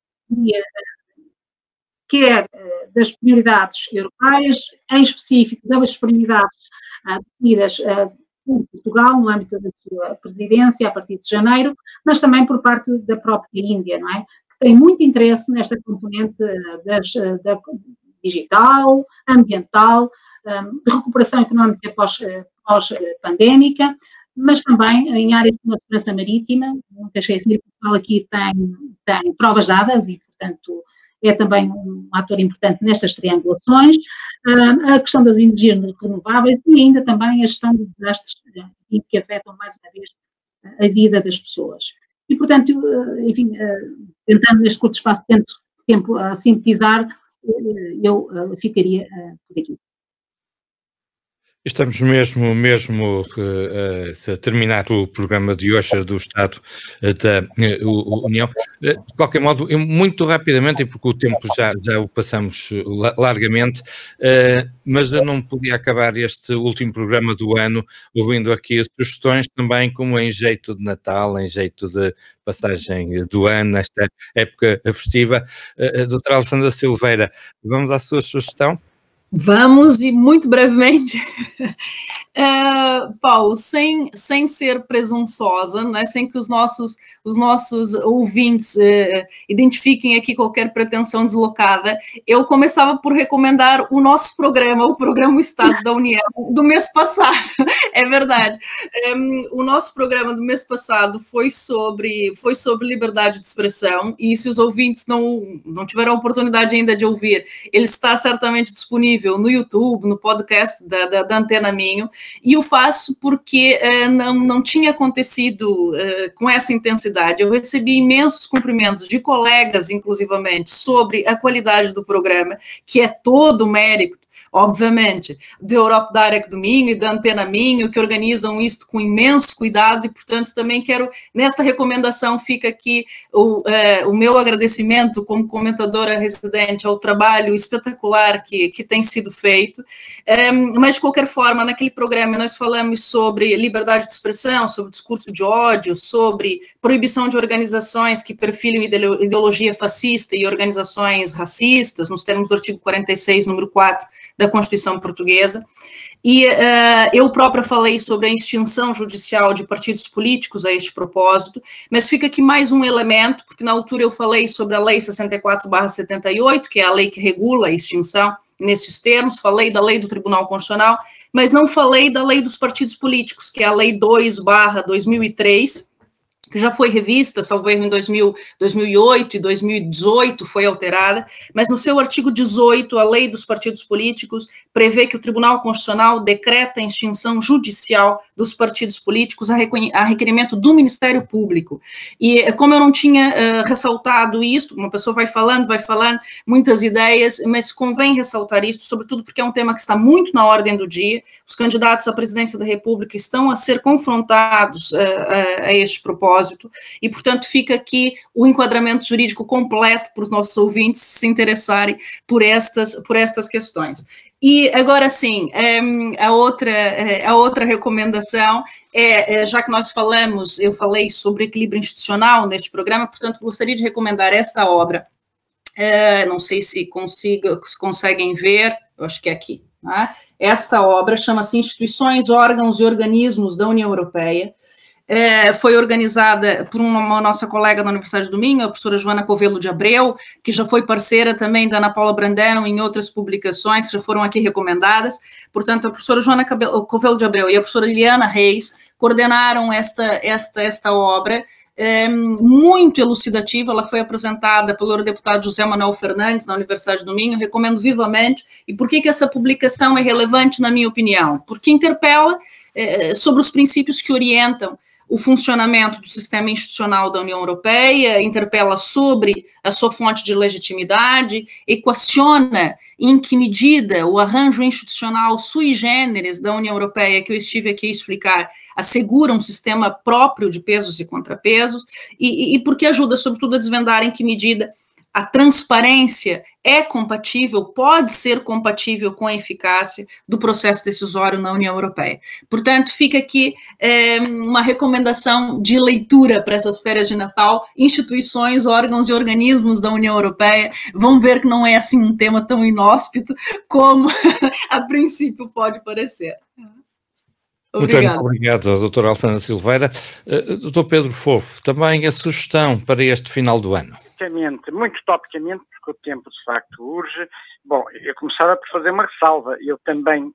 Speaker 6: quer eh, das prioridades europeias, em específico das prioridades ah, definidas ah, por Portugal no âmbito da sua presidência a partir de janeiro, mas também por parte da própria Índia, não é? Que tem muito interesse nesta componente ah, das, da digital, ambiental, de recuperação económica pós-pandémica, pós mas também em áreas de segurança marítima, nunca esquecer que Portugal aqui tem, tem provas dadas e, portanto, é também um ator importante nestas triangulações, a questão das energias renováveis e ainda também a gestão de desastres eh, que afetam mais uma vez a vida das pessoas. E, portanto, eh, enfim, eh, tentando neste curto espaço de tempo a sintetizar, eu ficaria por aqui.
Speaker 2: Estamos mesmo, mesmo uh, a terminar o programa de hoje do Estado da uh, União. Uh, de qualquer modo, muito rapidamente, porque o tempo já, já o passamos largamente, mas eu não podia acabar este último programa do ano ouvindo aqui as sugestões também, como em jeito de Natal, em jeito de passagem do ano, nesta época festiva. Uh, doutora Alessandra Silveira, vamos à sua sugestão?
Speaker 4: Vamos, e muito brevemente, uh, Paulo, sem, sem ser presunçosa, né, sem que os nossos, os nossos ouvintes uh, identifiquem aqui qualquer pretensão deslocada, eu começava por recomendar o nosso programa, o programa Estado da União, do mês passado, é verdade. Um, o nosso programa do mês passado foi sobre, foi sobre liberdade de expressão, e se os ouvintes não, não tiveram a oportunidade ainda de ouvir, ele está certamente disponível disponível no YouTube, no podcast da, da, da Antena Minho, e o faço porque uh, não, não tinha acontecido uh, com essa intensidade. Eu recebi imensos cumprimentos de colegas, inclusivamente, sobre a qualidade do programa, que é todo mérito obviamente, do Europe Direct do Minho e da Antena Minho, que organizam isto com imenso cuidado, e, portanto, também quero, nesta recomendação, fica aqui o, é, o meu agradecimento como comentadora residente ao trabalho espetacular que, que tem sido feito, é, mas, de qualquer forma, naquele programa nós falamos sobre liberdade de expressão, sobre discurso de ódio, sobre proibição de organizações que perfilem ideologia fascista e organizações racistas, nos termos do artigo 46, número 4 da Constituição Portuguesa. E uh, eu própria falei sobre a extinção judicial de partidos políticos a este propósito, mas fica aqui mais um elemento, porque na altura eu falei sobre a Lei 64-78, que é a lei que regula a extinção nesses termos, falei da lei do Tribunal Constitucional, mas não falei da lei dos partidos políticos, que é a Lei 2-2003, que já foi revista, salvo erro, em 2000, 2008 e 2018 foi alterada, mas no seu artigo 18, a lei dos partidos políticos prevê que o Tribunal Constitucional decreta a extinção judicial dos partidos políticos a, a requerimento do Ministério Público. E como eu não tinha uh, ressaltado isso, uma pessoa vai falando, vai falando, muitas ideias, mas convém ressaltar isso, sobretudo porque é um tema que está muito na ordem do dia, os candidatos à presidência da República estão a ser confrontados uh, uh, a este propósito, propósito, e, portanto, fica aqui o enquadramento jurídico completo para os nossos ouvintes se interessarem por estas, por estas questões. E agora sim, ehm, a outra, eh, a outra recomendação é, é, já que nós falamos, eu falei sobre equilíbrio institucional neste programa, portanto, gostaria de recomendar esta obra. É, não sei se, consiga, se conseguem ver, eu acho que é aqui. Né? Esta obra chama-se Instituições, Órgãos e Organismos da União Europeia, é, foi organizada por uma, nossa colega da Universidade do Minho, a professora Joana Covelo de Abreu, que já foi parceira também da Ana Paula Brandão em outras publicações que já foram aqui recomendadas. Portanto, a professora Joana Covelo de Abreu e a professora Liana Reis coordenaram esta, esta, esta obra, é, muito elucidativa, ela foi apresentada pelo eurodeputado José Manuel Fernandes, da Universidade do Minho, recomendo vivamente. E por que, que essa publicação é relevante, na minha opinião? Porque interpela é, sobre os princípios que orientam o funcionamento do sistema institucional da União Europeia, interpela sobre a sua fonte de legitimidade, equaciona em que medida o arranjo institucional sui generis da União Europeia, que eu estive aqui a explicar, assegura um sistema próprio de pesos e contrapesos, e, e, porque ajuda, sobretudo, a desvendar em que medida a transparência é compatível, pode ser compatível com a eficácia do processo decisório na União Europeia. Portanto, fica aqui é, uma recomendação de leitura para essas férias de Natal. Instituições, órgãos e organismos da União Europeia vão ver que não é assim um tema tão inóspito como a princípio pode parecer.
Speaker 2: Obrigado. Muito obrigado, doutora Alessandra Silveira. Uh, doutor Pedro Fofo, também a sugestão para este final do ano?
Speaker 5: Topicamente, muito topicamente, porque o tempo de facto urge. Bom, eu começava por fazer uma ressalva. Eu também,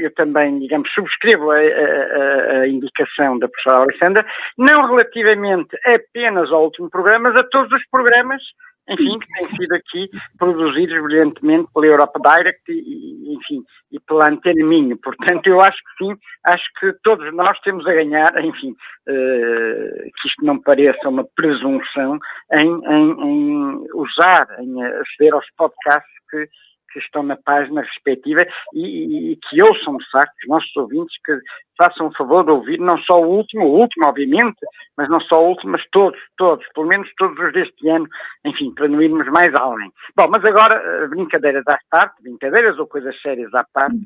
Speaker 5: eu também digamos, subscrevo a, a, a indicação da professora Alessandra, não relativamente apenas ao último programa, mas a todos os programas enfim, que têm sido aqui produzidos brilhantemente pela Europa Direct e, enfim, e pela Antena Minho. Portanto, eu acho que sim, acho que todos nós temos a ganhar, enfim, uh, que isto não pareça uma presunção em, em, em usar, em aceder aos podcasts que que estão na página respectiva e, e, que ouçam, de facto, os nossos ouvintes, que façam o favor de ouvir não só o último, o último, obviamente, mas não só o último, mas todos, todos, pelo menos todos os deste ano, enfim, para não irmos mais além. Bom, mas agora, eh, brincadeiras à parte, brincadeiras ou coisas sérias à parte,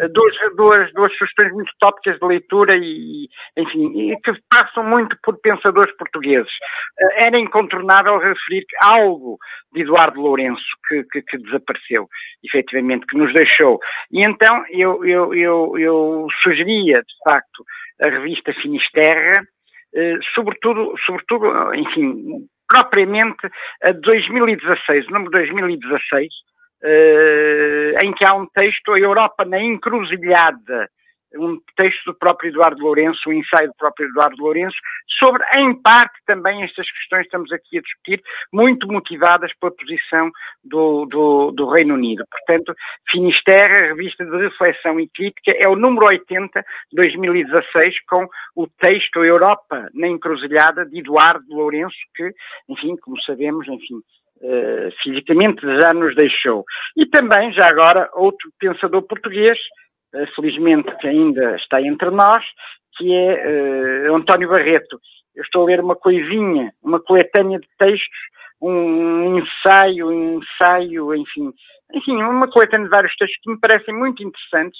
Speaker 5: eh, duas, duas, duas sugestões muito tópicas de leitura e, enfim, e que passam muito por pensadores portugueses. Eh, era incontornável referir algo de Eduardo Lourenço, que, que, que desapareceu, efetivamente, que nos deixou. E então eu, eu, eu, eu sugeria, facto, a revista Finisterra, eh, sobretudo, sobretudo, enfim, propriamente a 2016, o número 2016, eh, em que há um texto, a Europa na encruzilhada, um texto do próprio Eduardo Lourenço, um ensaio do próprio Eduardo Lourenço, sobre, em parte, também estas questões que estamos aqui a discutir, muito motivadas pela posição do, do, do Reino Unido. Portanto, Finisterra, revista de reflexão e crítica, é o número 80, 2016, com o texto Europa na encruzilhada de Eduardo Lourenço, que, enfim, como sabemos, enfim, uh, fisicamente já nos deixou. E também, já agora, outro pensador português, felizmente que ainda está entre nós, que é uh, António Barreto. Eu estou a ler uma coisinha, uma coletânea de textos, um ensaio, um ensaio, enfim, enfim, uma coletânea de vários textos que me parecem muito interessantes,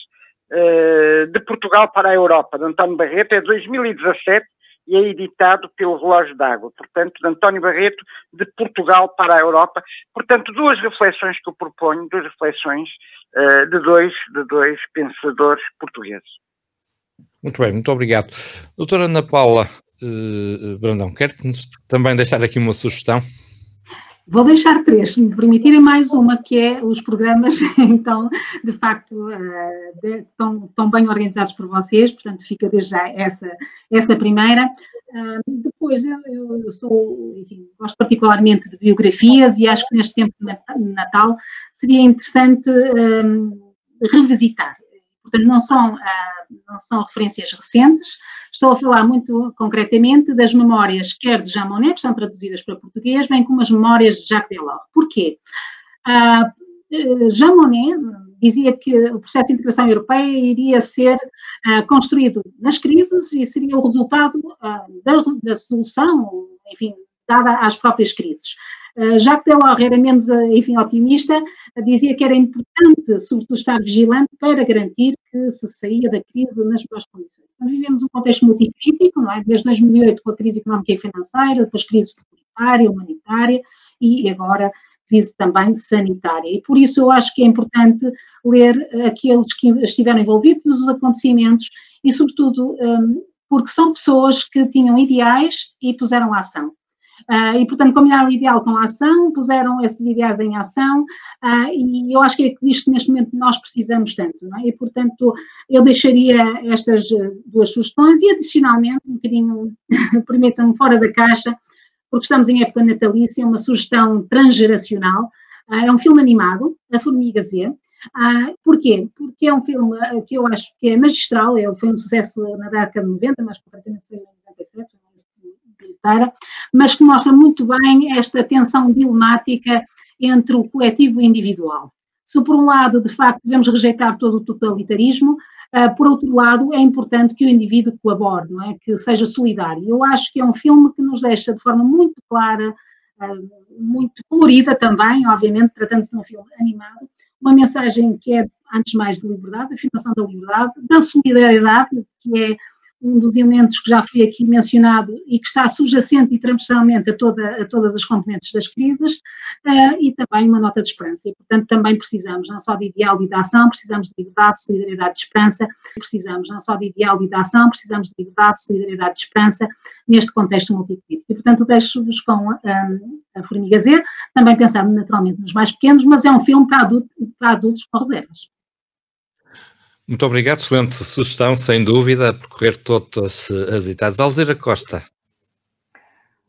Speaker 5: de Portugal para a Europa, de António Barreto, é 2017, e é editado pelo Relógio d'Água, portanto, de António Barreto, de Portugal para a Europa. Portanto, duas reflexões que eu proponho, duas reflexões uh, de, dois, de dois pensadores portugueses.
Speaker 2: Muito bem, muito obrigado. Doutora Ana Paula uh, Brandão, quer também deixar aqui uma sugestão?
Speaker 6: Vou deixar três, se me permitirem mais uma, que é os programas, então, de facto, eh, estão, estão bem organizados por vocês, portanto, fica desde já essa, essa primeira. depois, eu, eu, sou, enfim, gosto particularmente de biografias e acho que neste tempo de Natal seria interessante um, revisitar. Portanto, não são, uh, não são referências recentes, Estou a falar muito concretamente das memórias, quer de Jean Monnet, que são traduzidas para português, bem como as memórias de Jacques Delors. Porquê? Uh, Jean Monnet dizia que o processo de integração europeia iria ser uh, construído nas crises e seria o resultado da, da, solução, enfim, dada às próprias crises. Uh, Jacques Delors era menos, enfim, otimista, dizia que era importante, sobretudo, estar vigilante para garantir que se saía da crise nas boas condições. Nós vivemos um contexto multicrítico, não é? Desde 2008 com a crise económica e financeira, depois crise securitária, humanitária e agora crise também sanitária. E por isso eu acho que é importante ler aqueles que estiveram envolvidos nos acontecimentos e, sobretudo, um, porque são pessoas que tinham ideais e puseram a ação. Uh, e, portanto, combinaram o ideal com a ação, puseram esses ideais em ação, uh, e eu acho que é disto que neste momento nós precisamos tanto, é? E, portanto, eu deixaria estas duas sugestões e, adicionalmente, um bocadinho, permitam-me, fora da caixa, porque estamos em época natalícia, uma sugestão transgeracional, uh, é um filme animado, A Formiga Z, Uh, porquê? Porque é um filme que eu acho que é magistral, ele foi um sucesso na década de 90, mais concretamente em 97, mas que mostra muito bem esta tensão dilemática entre o coletivo e o individual. Se por um lado, de facto, devemos rejeitar todo o totalitarismo, uh, por outro lado, é importante que o indivíduo colabore, não é? que seja solidário. Eu acho que é um filme que nos deixa de forma muito clara, uh, muito colorida também, obviamente, tratando-se de um filme animado, uma mensagem que é, antes mais, de liberdade, da afirmação da liberdade, da solidariedade, que é um dos elementos que já foi aqui mencionado e que está subjacente e transversalmente a, toda, a todas as componentes das crises, uh, e também uma nota de esperança. E, portanto, também precisamos não só de ideal e de ação, precisamos de liberdade, solidariedade e esperança, precisamos não só de ideal e de ação, precisamos de liberdade, solidariedade e esperança neste contexto multipolítico. E, portanto, deixo-vos com um, eh, a Formiga Z, também pensando naturalmente nos mais pequenos, mas é um filme para, adulto, para adultos com reservas.
Speaker 2: Muito obrigado, excelente sugestão, sem dúvida, a percorrer todas as idades. Alzira Costa.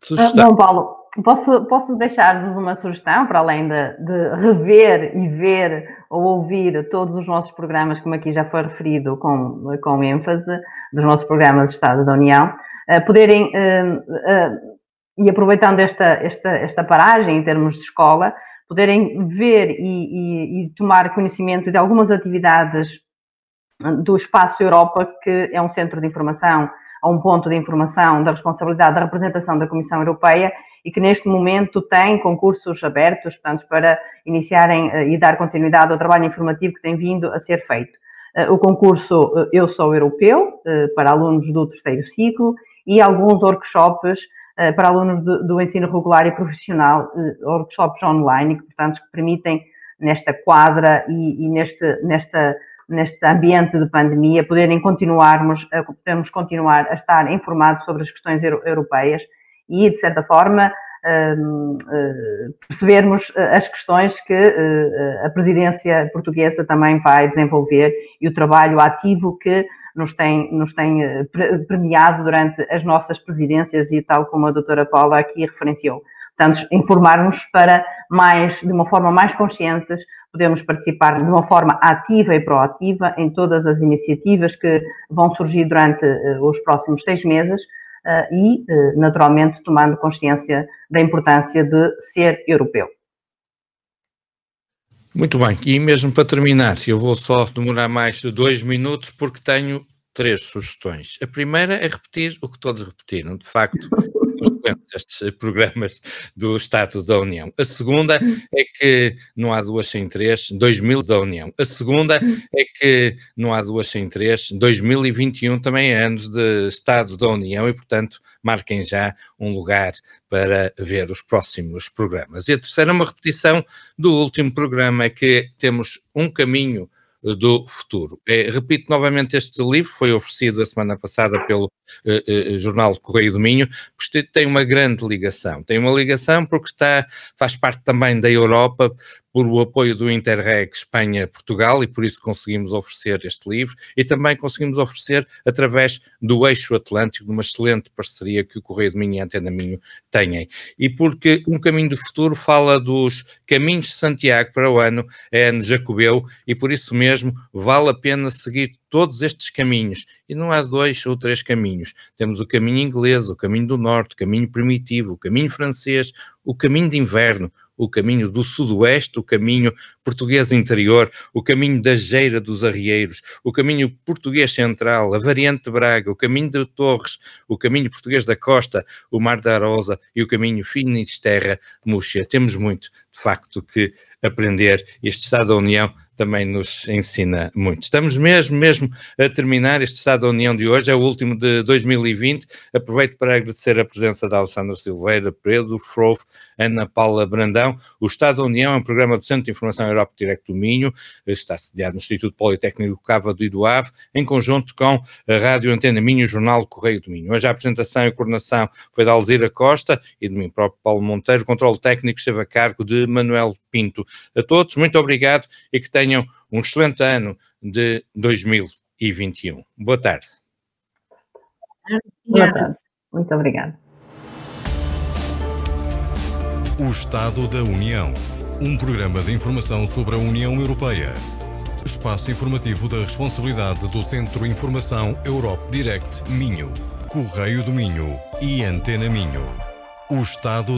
Speaker 3: Sugestão. Bom, Paulo, posso, posso deixar-vos uma sugestão, para além de, de, rever e ver ou ouvir todos os nossos programas, como aqui já foi referido com, com ênfase, dos nossos programas de Estado da União, uh, poderem, uh, e aproveitando esta, esta, esta paragem em termos de escola, poderem ver e, e, e tomar conhecimento de algumas atividades do Espaço Europa, que é um centro de informação, um ponto de informação da responsabilidade da representação da Comissão Europeia e que neste momento tem concursos abertos, portanto, para iniciarem eh, e dar continuidade ao trabalho informativo que tem vindo a ser feito. Eh, o concurso eh, Eu Sou Europeu, para alunos do terceiro ciclo, e alguns workshops para alunos do, ensino regular e profissional, workshops online, que, portanto, que permitem, nesta quadra e, e neste, nesta neste ambiente de pandemia, poderem continuarmos, podemos continuar a estar informados sobre as questões europeias e, de certa forma, hum, hum, percebermos eh, as questões que eh, a presidência portuguesa também vai desenvolver e o trabalho ativo que nos tem, nos tem eh, premiado durante as nossas presidências e tal como a doutora Paula aqui referenciou. Portanto, informarmos para mais, de uma forma mais conscientes, podemos participar de uma forma ativa e proativa em todas as iniciativas que vão surgir durante uh, os próximos seis meses uh, e, uh, naturalmente, tomando consciência da importância de ser europeu.
Speaker 2: Muito bem, e mesmo para terminar, eu vou só demorar mais dois minutos porque tenho três sugestões. A primeira é repetir o que todos repetiram, de facto, estes programas do Estado da União. A segunda é que não há duas sem três, 2000 da União. A segunda é que não há duas sem três, 2021 também é anos de Estado da União e, portanto, marquem já um lugar para ver os próximos programas. E a terceira é uma repetição do último programa, é que temos um caminho do futuro. É, repito novamente, este livro foi oferecido a semana passada pelo eh, eh, jornal Correio do Minho, porque tem uma grande ligação. Tem uma ligação porque está, faz parte também da Europa, por o apoio do Interreg Espanha-Portugal e por isso conseguimos oferecer este livro e também conseguimos oferecer através do Eixo Atlântico, de uma excelente parceria que o Correio de Minho e a Antena Minho têm. E porque Um Caminho do Futuro fala dos caminhos de Santiago para o ano, é ano jacobeu, e por isso mesmo vale a pena seguir todos estes caminhos. E não há dois ou três caminhos. Temos o caminho inglês, o caminho do norte, o caminho primitivo, o caminho francês, o caminho de inverno, o caminho do sudoeste, o caminho português interior, o caminho da Geira dos Arrieiros, o caminho português central, a variante Braga, o caminho de Torres, o caminho português da Costa, o Mar da Rosa e o caminho Finisterra Múxia. Temos muito, de facto, que aprender. Este Estado da União também nos ensina muito. Estamos mesmo, mesmo a terminar este Estado da União de hoje, é o último de 2020. Aproveito para agradecer a presença da Alessandra Silveira, Pedro Frouf, Ana Paula Brandão. O Estado da União é um programa do Centro de Informação Europa Direto do Minho, está sediado no Instituto Politécnico Cava do Idoave, em conjunto com a Rádio Antena Minho e o Jornal Correio do Minho. Hoje a apresentação e coordenação foi da Alzira Costa e de mim próprio Paulo Monteiro. O controle técnico esteve a cargo de Manuel Pinto. A todos, muito obrigado e que tenham um excelente ano de 2021. Boa tarde.
Speaker 3: Boa tarde. Muito obrigada.
Speaker 1: O Estado da União. Um programa de informação sobre a União Europeia. Espaço informativo da responsabilidade do Centro Informação Europe Direct Minho. Correio do Minho e Antena Minho. O Estado